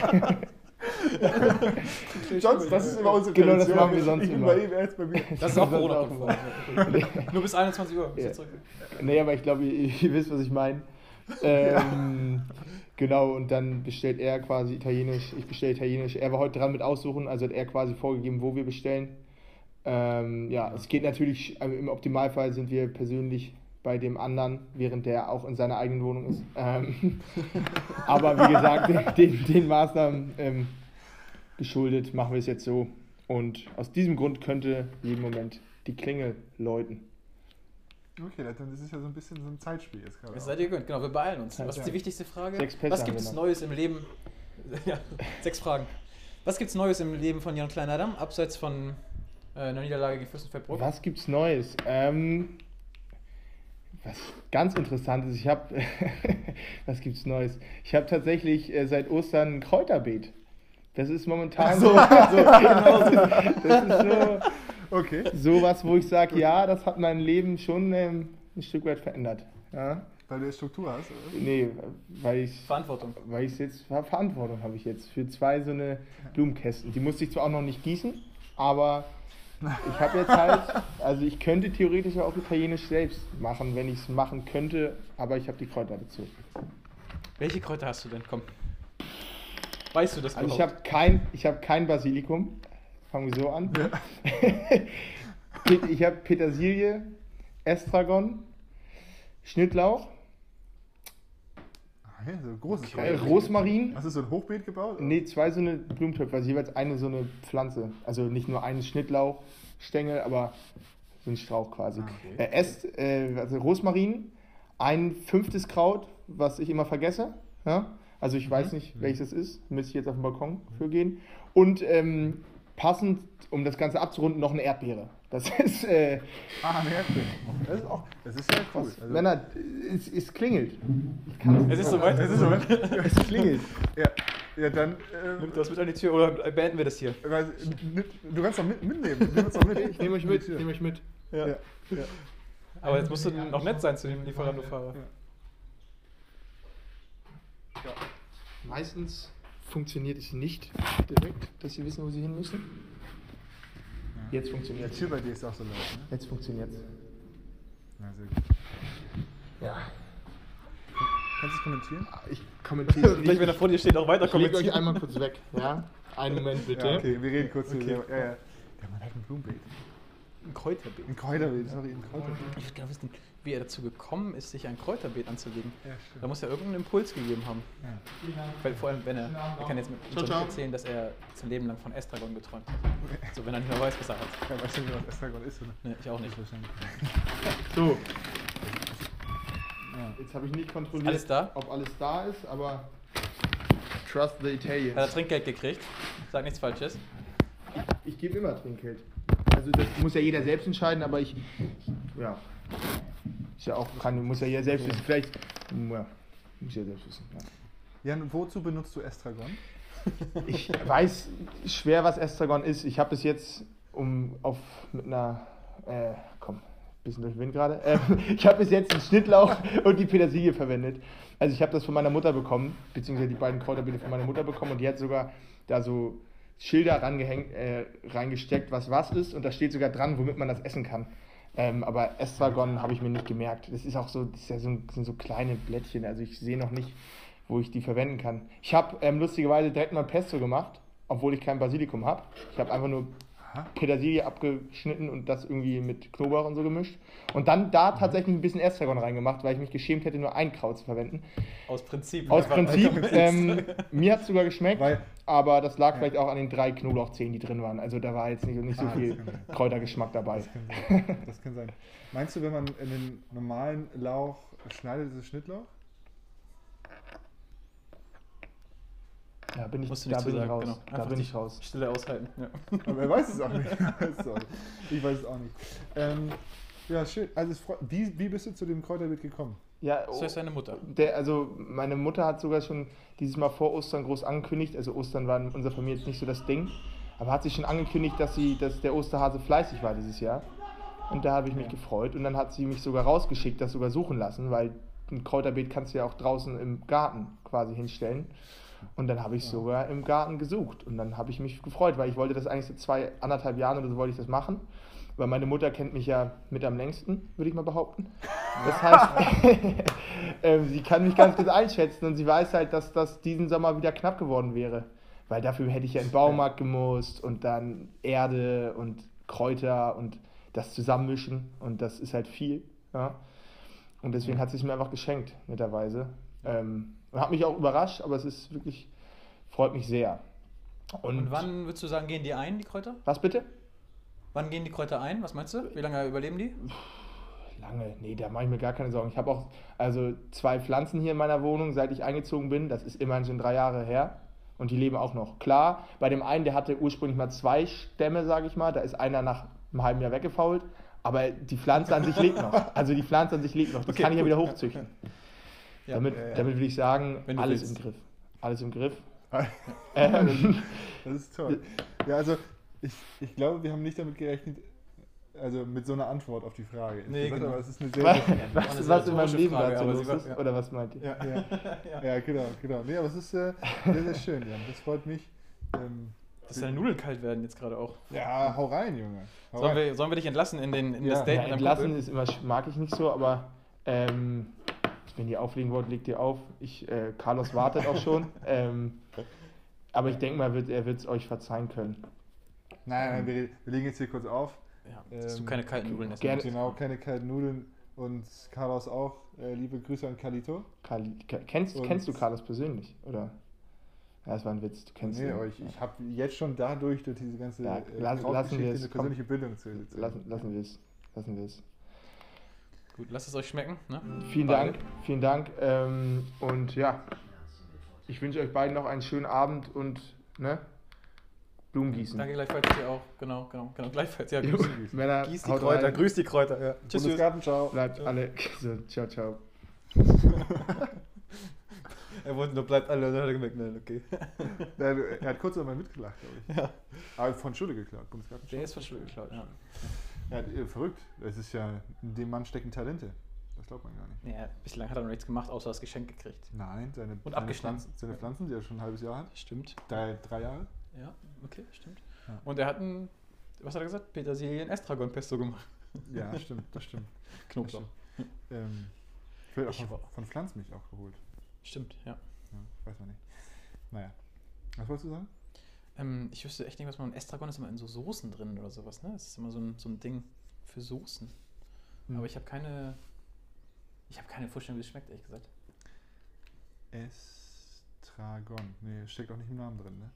[SPEAKER 1] Sonst, das ist immer unsere
[SPEAKER 5] Genau, das machen wir sonst
[SPEAKER 1] ich bin
[SPEAKER 5] immer.
[SPEAKER 1] bei ihm, er ist bei mir.
[SPEAKER 2] Das ist auch Corona-konform. Nur bis 21 Uhr.
[SPEAKER 5] Ja. Nee, aber ich glaube, ihr, ihr wisst, was ich meine. Ähm, Genau, und dann bestellt er quasi Italienisch, ich bestelle Italienisch. Er war heute dran mit aussuchen, also hat er quasi vorgegeben, wo wir bestellen. Ähm, ja, es geht natürlich, also im Optimalfall sind wir persönlich bei dem anderen, während der auch in seiner eigenen Wohnung ist. Ähm, aber wie gesagt, den, den, den Maßnahmen ähm, geschuldet machen wir es jetzt so. Und aus diesem Grund könnte jeden Moment die Klingel läuten.
[SPEAKER 1] Okay, dann ist es ja so ein bisschen so ein Zeitspiel jetzt gerade.
[SPEAKER 2] Das seid ihr gewöhnt, genau, wir beeilen uns. Was ist die wichtigste Frage?
[SPEAKER 5] Sechs Pässe
[SPEAKER 2] Was gibt es. Neues im Leben Ja, sechs Fragen. Was gibt's Neues im Leben von Jan Kleinadam, abseits von äh, einer Niederlage gegen Fürstenfeldbruck?
[SPEAKER 5] Was gibt's Neues? Ähm, was ganz interessant ist, ich habe, was gibt's Neues? Ich habe tatsächlich äh, seit Ostern ein Kräuterbeet. Das ist momentan so, so, genau, das, das ist so,
[SPEAKER 1] Okay.
[SPEAKER 5] sowas, wo ich sage, ja, das hat mein Leben schon ähm, ein Stück weit verändert. Ja?
[SPEAKER 1] Weil du jetzt Struktur hast, oder?
[SPEAKER 5] Nee, weil ich
[SPEAKER 2] Verantwortung.
[SPEAKER 5] weil ich jetzt Ver- Verantwortung habe ich jetzt für zwei so eine Blumenkästen. Die musste ich zwar auch noch nicht gießen, aber ich habe jetzt halt, also ich könnte theoretisch auch italienisch selbst machen, wenn ich es machen könnte, aber ich habe die Kräuter dazu.
[SPEAKER 2] Welche Kräuter hast du denn? Komm. Weißt du das
[SPEAKER 5] Also ich habe kein, ich habe kein Basilikum. Fangen wir so an. Pet- ich habe Petersilie, Estragon, Schnittlauch,
[SPEAKER 1] Ah, ja, so ein großes
[SPEAKER 5] äh, Rosmarin.
[SPEAKER 1] Hast du so ein Hochbeet gebaut? oder?
[SPEAKER 5] Nee, zwei so eine Blumentöpfe, also jeweils eine so eine Pflanze. Also nicht nur einen Schnittlauchstängel, aber so ein Strauch quasi.
[SPEAKER 1] Ah, okay.
[SPEAKER 5] Äh, Est, äh, also Rosmarin, ein fünftes Kraut, was ich immer vergesse. Ja? Also ich
[SPEAKER 1] Mhm.
[SPEAKER 5] weiß nicht, welches das ist. Müsste ich jetzt auf den Balkon für gehen. Und ähm, passend, um das Ganze abzurunden, noch eine Erdbeere. Das ist, äh,
[SPEAKER 1] Ah, eine Erdbeere. Das ist auch, das ist ja cool. Also,
[SPEAKER 5] Männer, es, es klingelt. Ich kann
[SPEAKER 2] Es ist soweit. Es ist soweit.
[SPEAKER 5] es klingelt.
[SPEAKER 1] ja, ja, dann, äh,
[SPEAKER 2] Nimm das mit an die Tür oder beenden wir das hier?
[SPEAKER 1] weil, du kannst doch mit, mitnehmen. Nimm doch mit.
[SPEAKER 5] Ich nehme euch mit, ich nehme euch mit.
[SPEAKER 1] Ja. ja.
[SPEAKER 2] Aber jetzt musst du noch nett sein zu dem Lieferando-Fahrer.
[SPEAKER 1] Ja.
[SPEAKER 5] Meistens funktioniert es nicht direkt, dass sie wissen, wo sie hin müssen. Jetzt
[SPEAKER 1] Die
[SPEAKER 5] funktioniert es.
[SPEAKER 1] Tür bei dir ist auch so laut, ne?
[SPEAKER 5] Jetzt funktioniert es.
[SPEAKER 1] Na, sehr gut.
[SPEAKER 5] Ja.
[SPEAKER 1] Kannst du es kommentieren?
[SPEAKER 5] Ich kommentiere es
[SPEAKER 2] Gleich, wenn er
[SPEAKER 5] nicht.
[SPEAKER 2] vor dir steht, auch weiter
[SPEAKER 5] Ich lege
[SPEAKER 2] kommentieren.
[SPEAKER 5] euch einmal kurz weg. Ja? Einen Moment bitte.
[SPEAKER 1] Ja, okay, wir reden kurz
[SPEAKER 2] Okay.
[SPEAKER 1] Ja, ja. Der Mann hat ein Blumenbeet.
[SPEAKER 2] Ein Kräuterbeet.
[SPEAKER 1] Ein Kräuterbeet, sorry, ein Kräuterbeet.
[SPEAKER 2] Ich würde gerne wissen, wie er dazu gekommen ist, sich ein Kräuterbeet anzulegen.
[SPEAKER 1] Ja,
[SPEAKER 2] Da muss er irgendeinen Impuls gegeben haben.
[SPEAKER 1] Ja.
[SPEAKER 2] Weil vor allem, wenn er, er kann jetzt mit
[SPEAKER 5] Ciao, ciao.
[SPEAKER 2] erzählen, dass er sein Leben lang von Estragon geträumt hat. So, wenn er nicht mehr weiß, was er hat.
[SPEAKER 1] Ja, weißt du nicht, was Estragon ist, oder?
[SPEAKER 2] Nee, ich auch nicht.
[SPEAKER 5] So, jetzt habe ich nicht kontrolliert,
[SPEAKER 2] Alles da?
[SPEAKER 5] ob alles da ist, aber trust the
[SPEAKER 2] Hat er
[SPEAKER 5] Italians.
[SPEAKER 2] Trinkgeld gekriegt? Sag nichts Falsches.
[SPEAKER 5] Ich gebe immer Trinkgeld. Also das muss ja jeder selbst entscheiden, aber ich, ja, ist ja auch, kann, muss ja jeder selbst wissen. Vielleicht, ja, muss ja selbst wissen. Ja.
[SPEAKER 1] Jan, wozu benutzt du Estragon?
[SPEAKER 5] Ich weiß schwer, was Estragon ist. Ich habe bis jetzt um auf mit einer äh, komm, bisschen durch den Wind gerade. Ähm, ich habe bis jetzt den Schnittlauch und die Petersilie verwendet. Also ich habe das von meiner Mutter bekommen, beziehungsweise die beiden Kräuterbeete von meiner Mutter bekommen und die hat sogar da so Schilder rangehängt, äh, reingesteckt, was was ist und da steht sogar dran, womit man das essen kann. Ähm, aber Estragon habe ich mir nicht gemerkt. Das ist auch so, das ist ja so, sind so kleine Blättchen. Also ich sehe noch nicht, wo ich die verwenden kann. Ich habe ähm, lustigerweise direkt mal Pesto gemacht, obwohl ich kein Basilikum habe. Ich habe einfach nur
[SPEAKER 1] Aha.
[SPEAKER 5] Petersilie abgeschnitten und das irgendwie mit Knoblauch und so gemischt. Und dann da tatsächlich ein bisschen Estragon reingemacht, weil ich mich geschämt hätte, nur ein Kraut zu verwenden.
[SPEAKER 2] Aus Prinzip.
[SPEAKER 5] Aus Prinzip, ähm, mir hat es sogar geschmeckt,
[SPEAKER 1] Weil-
[SPEAKER 5] aber das lag
[SPEAKER 1] Ja.
[SPEAKER 5] vielleicht auch an den drei Knoblauchzehen, die drin waren. Also da war jetzt nicht, nicht so
[SPEAKER 1] Ah, das
[SPEAKER 5] viel. Kräutergeschmack dabei.
[SPEAKER 1] Das kann, sein. das kann sein. Meinst du, wenn man einen normalen Lauch schneidet, ist es Schnittlauch?
[SPEAKER 5] Da bin ich,
[SPEAKER 2] Musst du
[SPEAKER 5] da bin
[SPEAKER 2] sagen,
[SPEAKER 5] raus.
[SPEAKER 2] genau.
[SPEAKER 5] Da
[SPEAKER 2] Einfach
[SPEAKER 5] bin ich raus.
[SPEAKER 2] Stille aushalten. Ja.
[SPEAKER 1] Aber er weiß es auch nicht. Ich weiß es auch nicht. Ähm, ja, schön. Also, wie, wie bist du zu dem Kräuterbeet gekommen?
[SPEAKER 5] Ja,
[SPEAKER 2] So ist seine Mutter.
[SPEAKER 5] Der, also meine Mutter hat sogar schon dieses Mal vor Ostern groß angekündigt. Also Ostern war in unserer Familie jetzt nicht so das Ding. Aber hat sie schon angekündigt, dass, sie, dass der Osterhase fleißig war dieses Jahr. Und da habe ich mich gefreut. Und dann hat sie mich sogar rausgeschickt, das sogar suchen lassen, weil ein Kräuterbeet kannst du ja auch draußen im Garten quasi hinstellen. Und dann habe ich sogar im Garten gesucht. Und dann habe ich mich gefreut, weil ich wollte das eigentlich seit zwei, anderthalb Jahren oder so wollte ich das machen. Weil meine Mutter kennt mich ja mit am längsten, würde ich mal behaupten. Das heißt, ähm, sie kann mich ganz gut einschätzen und sie weiß halt, dass das diesen Sommer wieder knapp geworden wäre. Weil dafür hätte ich ja in den Baumarkt gemusst und dann Erde und Kräuter und das zusammenmischen und das ist halt viel. Ja? Und deswegen hat sie es mir einfach geschenkt, netterweise. Ähm, und hat mich auch überrascht, aber es ist wirklich, freut mich sehr. Und,
[SPEAKER 2] Und wann würdest du sagen, gehen die ein, die Kräuter?
[SPEAKER 5] Was bitte?
[SPEAKER 2] Wann gehen die Kräuter ein? Was meinst du? Wie lange überleben die?
[SPEAKER 5] Lange, nee, da mache ich mir gar keine Sorgen. Ich habe auch also zwei Pflanzen hier in meiner Wohnung, seit ich eingezogen bin. Das ist immerhin schon drei Jahre her. Und die leben auch noch. Klar, bei dem einen, der hatte ursprünglich mal zwei Stämme, sage ich mal, da ist einer nach einem halben Jahr weggefault, aber die Pflanze an sich lebt noch. Also die Pflanze an sich lebt noch. Das
[SPEAKER 2] Okay,
[SPEAKER 5] kann ich ja
[SPEAKER 2] gut.
[SPEAKER 5] wieder hochzüchten.
[SPEAKER 2] Ja,
[SPEAKER 5] damit,
[SPEAKER 2] ja, ja.
[SPEAKER 5] damit würde ich sagen, alles
[SPEAKER 2] willst.
[SPEAKER 5] im Griff. Alles im Griff.
[SPEAKER 1] Ja,
[SPEAKER 5] Ähm,
[SPEAKER 1] Das ist toll. Ja, also ich, ich glaube, wir haben nicht damit gerechnet, also mit so einer Antwort auf die Frage.
[SPEAKER 2] Nee,
[SPEAKER 1] gesagt,
[SPEAKER 2] genau.
[SPEAKER 1] Aber es ist eine sehr,
[SPEAKER 5] was, was, was in meinem Leben
[SPEAKER 2] Frage,
[SPEAKER 5] dazu los
[SPEAKER 2] war-
[SPEAKER 5] ist?
[SPEAKER 2] ja.
[SPEAKER 5] Oder was meint ihr?
[SPEAKER 1] ja, ja, ja, genau, genau. Nee, aber es ist äh, sehr, sehr schön, Jan. Das freut mich. Ähm,
[SPEAKER 2] Dass deine Nudeln kalt werden jetzt gerade auch.
[SPEAKER 1] ja, hau rein, Junge. Hau
[SPEAKER 2] Sollen
[SPEAKER 1] rein.
[SPEAKER 2] wir, sollen wir dich entlassen in, den, in
[SPEAKER 1] Ja.
[SPEAKER 2] das Date
[SPEAKER 5] Ja, entlassen ist immer, mag ich nicht so, aber ähm, wenn ihr auflegen wollt, legt ihr auf. Ich, äh, Carlos wartet auch schon. Ähm, aber ich denke mal, wird, er wird es euch verzeihen können.
[SPEAKER 1] Nein, nein, wir, wir legen jetzt hier kurz auf.
[SPEAKER 2] Ja, dass du
[SPEAKER 1] Ähm,
[SPEAKER 2] keine kalten Nudeln essen
[SPEAKER 5] gerne-
[SPEAKER 2] musst.
[SPEAKER 1] Genau, keine kalten Nudeln. Und Carlos auch. Äh, liebe Grüße an Kalito.
[SPEAKER 5] Carli, ke- kennst,
[SPEAKER 1] Und-
[SPEAKER 5] kennst du Carlos persönlich? Oder? Ja, das war ein Witz. Du kennst
[SPEAKER 1] Nee,
[SPEAKER 5] ihn.
[SPEAKER 1] euch. Ich habe jetzt schon dadurch, durch diese ganze
[SPEAKER 5] Ja,
[SPEAKER 1] äh,
[SPEAKER 5] lass-
[SPEAKER 1] Krautgeschichte
[SPEAKER 5] lassen wir es,
[SPEAKER 1] eine
[SPEAKER 5] komm.
[SPEAKER 1] persönliche Bildung zu, zu
[SPEAKER 5] Lassen, lassen wir es. Lassen wir es.
[SPEAKER 2] Gut, lasst es euch schmecken. Ne?
[SPEAKER 5] Vielen
[SPEAKER 2] Beide.
[SPEAKER 5] Dank. Vielen Dank. Ähm, und ja, ich wünsche euch beiden noch einen schönen Abend und ne, Blumen gießen.
[SPEAKER 2] Danke gleichfalls dir auch. Genau, genau, genau. Gleichfalls. Ja, grüß,
[SPEAKER 5] Männer,
[SPEAKER 2] gieß die Kräuter.
[SPEAKER 5] rein.
[SPEAKER 2] Grüß die Kräuter. Ja. Tschüss. tschüss.
[SPEAKER 1] Bundesgarten, ciao.
[SPEAKER 5] Bleibt alle. So, ciao, ciao.
[SPEAKER 2] Er wollte nur bleibt alle. Dann hat er gemerkt, nein, okay.
[SPEAKER 1] Ja, er hat kurz einmal mitgelacht, glaube ich.
[SPEAKER 2] Ja.
[SPEAKER 1] Aber von Schule geklaut, Bundesgarten.
[SPEAKER 2] Der ist von Schule geklaut, ja.
[SPEAKER 1] Ja, äh, verrückt. Es ist ja, in dem Mann stecken Talente. Das glaubt man gar nicht.
[SPEAKER 2] ja. Bislang hat er noch nichts gemacht, außer das Geschenk gekriegt.
[SPEAKER 1] Nein, seine,
[SPEAKER 2] Und
[SPEAKER 1] seine,
[SPEAKER 2] abgeschnitten.
[SPEAKER 1] Pflanzen, seine Pflanzen, die er schon ein halbes Jahr hat.
[SPEAKER 2] Stimmt.
[SPEAKER 1] Drei, drei Jahre.
[SPEAKER 2] Ja, okay, stimmt.
[SPEAKER 1] Ja.
[SPEAKER 2] Und er hat ein, was hat er gesagt? Petersilien-Estragon-Pesto gemacht.
[SPEAKER 1] Ja, stimmt, das stimmt.
[SPEAKER 2] Knoblauch.
[SPEAKER 1] Ähm, vielleicht
[SPEAKER 2] Ich
[SPEAKER 1] auch
[SPEAKER 2] war-
[SPEAKER 1] von, von Pflanzmilch auch geholt.
[SPEAKER 2] Stimmt, ja.
[SPEAKER 1] Ja, weiß man nicht. Naja. Was wolltest du sagen?
[SPEAKER 2] Ähm, ich wüsste echt nicht, was man. Estragon ist immer in so Soßen drin oder sowas, ne? Das ist immer so ein, so ein Ding für Soßen.
[SPEAKER 1] Hm.
[SPEAKER 2] Aber ich habe keine. Ich habe keine Vorstellung, wie es schmeckt, ehrlich gesagt.
[SPEAKER 1] Estragon. Nee, steckt auch nicht im Namen drin, ne?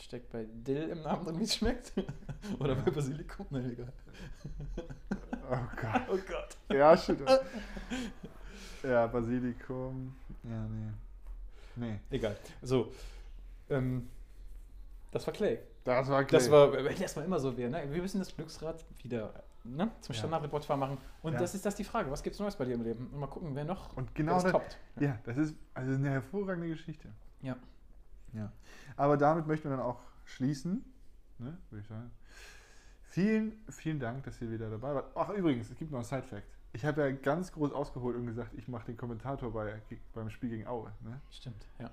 [SPEAKER 2] Steckt bei Dill im Namen drin, wie es schmeckt? oder bei Basilikum? Nein, egal.
[SPEAKER 1] Oh Gott.
[SPEAKER 2] Oh Gott.
[SPEAKER 1] Ja, shit. ja, Basilikum. Ja, nee. Nee.
[SPEAKER 2] Egal. So. Ähm, das war Clay.
[SPEAKER 1] Das war
[SPEAKER 2] Das war, wenn erstmal immer so wäre, ne? Wir müssen das Glücksrad wieder ne? zum
[SPEAKER 1] Ja.
[SPEAKER 2] Standardrepertoire machen. Und
[SPEAKER 1] Ja.
[SPEAKER 2] das ist das die Frage. Was gibt's Neues bei dir im Leben? Und mal gucken, wer noch
[SPEAKER 1] Und genau
[SPEAKER 2] das
[SPEAKER 1] das,
[SPEAKER 2] toppt.
[SPEAKER 1] Ja, das ist also eine hervorragende Geschichte.
[SPEAKER 2] Ja.
[SPEAKER 1] Ja. Aber damit möchten wir dann auch schließen, ne, würde ich sagen. Vielen, vielen Dank, dass ihr wieder dabei wart. Ach, übrigens, es gibt noch einen Side-Fact. Ich habe ja ganz groß ausgeholt und gesagt, ich mache den Kommentator bei, beim Spiel gegen Aue. Ne?
[SPEAKER 2] Stimmt, ja.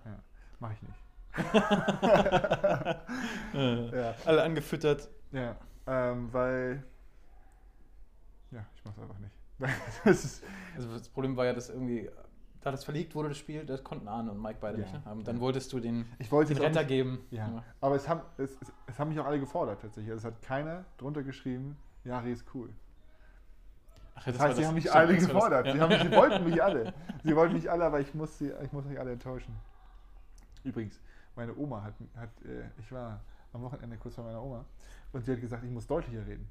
[SPEAKER 1] Mache ich nicht.
[SPEAKER 2] Äh,
[SPEAKER 1] Ja,
[SPEAKER 2] Alle angefüttert.
[SPEAKER 1] ja ähm, weil. Ja, ich mache es einfach nicht. das
[SPEAKER 2] Also das Problem war ja, dass irgendwie, da das verlegt wurde, das Spiel, das konnten Arne und Mike beide
[SPEAKER 1] Ja.
[SPEAKER 2] nicht. Ne? Aber dann wolltest du den,
[SPEAKER 1] ich wollte
[SPEAKER 2] den Retter
[SPEAKER 1] nicht-
[SPEAKER 2] geben.
[SPEAKER 1] Ja, aber es haben, es, es, es haben mich auch alle gefordert tatsächlich. Also es hat keiner drunter geschrieben, Jari ist cool.
[SPEAKER 2] Ach, ja,
[SPEAKER 1] Das,
[SPEAKER 2] war
[SPEAKER 1] heißt, sie haben mich alle
[SPEAKER 2] das das.
[SPEAKER 1] gefordert.
[SPEAKER 2] Ja.
[SPEAKER 1] Sie, haben mich, sie wollten mich alle. Sie wollten mich alle, aber ich muss, sie, ich muss euch alle enttäuschen. Übrigens, meine Oma hat, hat äh, ich war am Wochenende kurz bei meiner Oma und sie hat gesagt, ich muss deutlicher reden.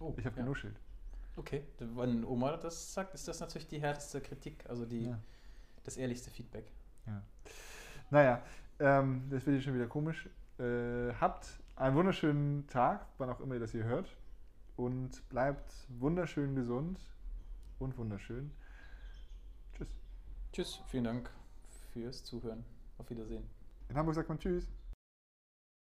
[SPEAKER 2] Oh,
[SPEAKER 1] Ich habe
[SPEAKER 2] ja.
[SPEAKER 1] genuschelt.
[SPEAKER 2] Okay, wenn Oma das sagt, ist das natürlich die härteste Kritik, also die,
[SPEAKER 1] Ja.
[SPEAKER 2] Das ehrlichste Feedback.
[SPEAKER 1] Naja, ähm, das wird jetzt schon wieder komisch. Äh, habt einen wunderschönen Tag, wann auch immer ihr das hier hört. Und bleibt wunderschön gesund und wunderschön. Tschüss.
[SPEAKER 2] Tschüss, vielen Dank fürs Zuhören. Auf Wiedersehen.
[SPEAKER 1] In Hamburg sagt man Tschüss.